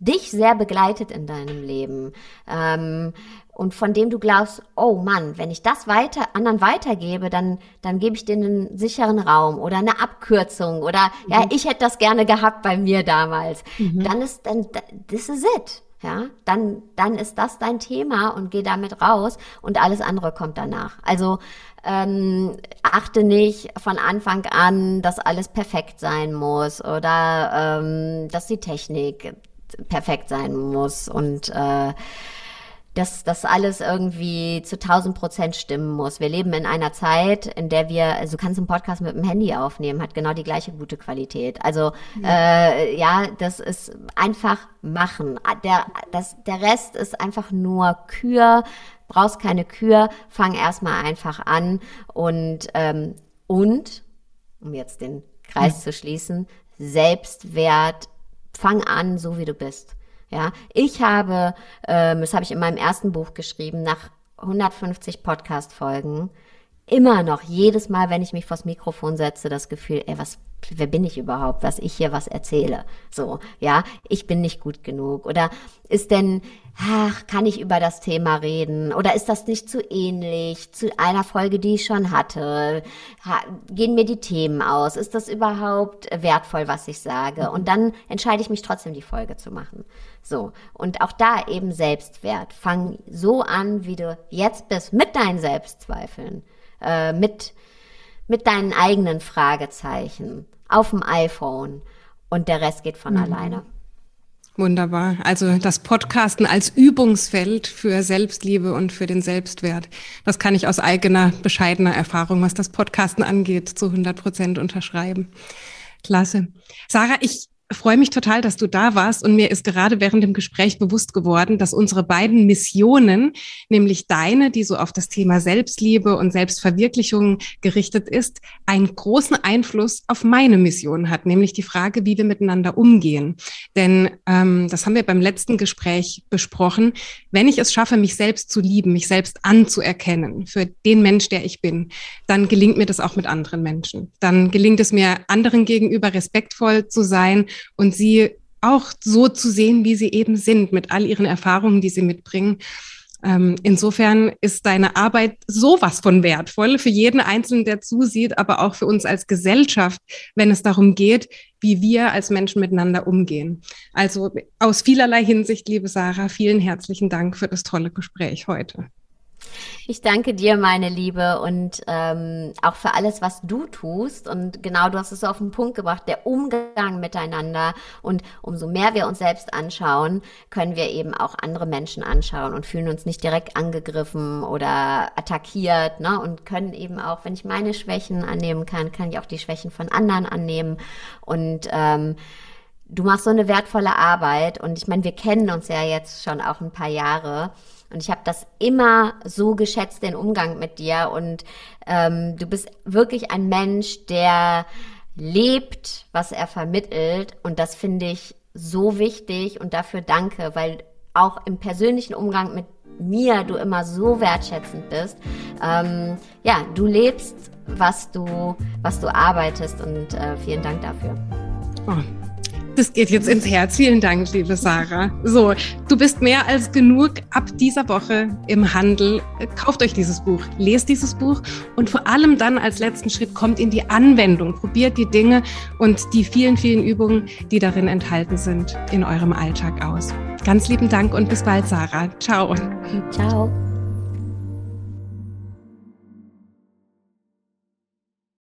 dich sehr begleitet in deinem Leben ähm, und von dem du glaubst, oh Mann, wenn ich das weiter anderen weitergebe, dann dann gebe ich denen einen sicheren Raum oder eine Abkürzung oder mhm. ja, ich hätte das gerne gehabt bei mir damals. Mhm. Dann ist dann this is it. Ja, dann, dann ist das dein Thema und geh damit raus und alles andere kommt danach. Also ähm, achte nicht von Anfang an, dass alles perfekt sein muss oder ähm, dass die Technik perfekt sein muss und äh, dass das alles irgendwie zu 1000 Prozent stimmen muss. Wir leben in einer Zeit, in der wir, also du kannst einen Podcast mit dem Handy aufnehmen, hat genau die gleiche gute Qualität. Also ja, äh, ja das ist einfach machen. Der, das, der Rest ist einfach nur Kür. Brauchst keine Kür, fang erstmal einfach an und ähm, und um jetzt den Kreis ja. zu schließen, Selbstwert, fang an, so wie du bist. Ja, ich habe, ähm, das habe ich in meinem ersten Buch geschrieben, nach 150 Podcast-Folgen immer noch jedes Mal, wenn ich mich vors Mikrofon setze, das Gefühl, ey, was, wer bin ich überhaupt, was ich hier was erzähle? So, ja, ich bin nicht gut genug. Oder ist denn, ach, kann ich über das Thema reden? Oder ist das nicht zu ähnlich zu einer Folge, die ich schon hatte? Ha, gehen mir die Themen aus? Ist das überhaupt wertvoll, was ich sage? Und dann entscheide ich mich trotzdem, die Folge zu machen. So. Und auch da eben Selbstwert. Fang so an, wie du jetzt bist, mit deinen Selbstzweifeln äh, mit, mit deinen eigenen Fragezeichen auf dem iPhone und der Rest geht von mhm. alleine. Wunderbar. Also das Podcasten als Übungsfeld für Selbstliebe und für den Selbstwert. Das kann ich aus eigener bescheidener Erfahrung, was das Podcasten angeht, zu 100 Prozent unterschreiben. Klasse. Sarah, ich freue mich total, dass du da warst und mir ist gerade während dem Gespräch bewusst geworden, dass unsere beiden Missionen, nämlich deine, die so auf das Thema Selbstliebe und Selbstverwirklichung gerichtet ist, einen großen Einfluss auf meine Mission hat, nämlich die Frage, wie wir miteinander umgehen. Denn ähm, das haben wir beim letzten Gespräch besprochen. Wenn ich es schaffe, mich selbst zu lieben, mich selbst anzuerkennen für den Mensch, der ich bin, dann gelingt mir das auch mit anderen Menschen. Dann gelingt es mir, anderen gegenüber respektvoll zu sein und sie auch so zu sehen, wie sie eben sind, mit all ihren Erfahrungen, die sie mitbringen. Ähm, insofern ist deine Arbeit sowas von wertvoll für jeden Einzelnen, der zusieht, aber auch für uns als Gesellschaft, wenn es darum geht, wie wir als Menschen miteinander umgehen. Also aus vielerlei Hinsicht, liebe Sarah, vielen herzlichen Dank für das tolle Gespräch heute. Ich danke dir, meine Liebe, und ähm, auch für alles, was du tust. Und genau, du hast es auf den Punkt gebracht, der Umgang miteinander. Und umso mehr wir uns selbst anschauen, können wir eben auch andere Menschen anschauen und fühlen uns nicht direkt angegriffen oder attackiert. Ne? Und können eben auch, wenn ich meine Schwächen annehmen kann, kann ich auch die Schwächen von anderen annehmen. Und ähm, du machst so eine wertvolle Arbeit. Und ich meine, wir kennen uns ja jetzt schon auch ein paar Jahre. Und ich habe das immer so geschätzt, den Umgang mit dir. Und ähm, du bist wirklich ein Mensch, der lebt, was er vermittelt. Und das finde ich so wichtig und dafür danke, weil auch im persönlichen Umgang mit mir du immer so wertschätzend bist. Ähm, ja, du lebst, was du, was du arbeitest und äh, vielen Dank dafür. Oh, das geht jetzt ins Herz. Vielen Dank, liebe Sarah. So, du bist mehr als genug ab dieser Woche im Handel. Kauft euch dieses Buch, lest dieses Buch und vor allem dann als letzten Schritt kommt in die Anwendung. Probiert die Dinge und die vielen, vielen Übungen, die darin enthalten sind, in eurem Alltag aus. Ganz lieben Dank und bis bald, Sarah. Ciao. Ciao.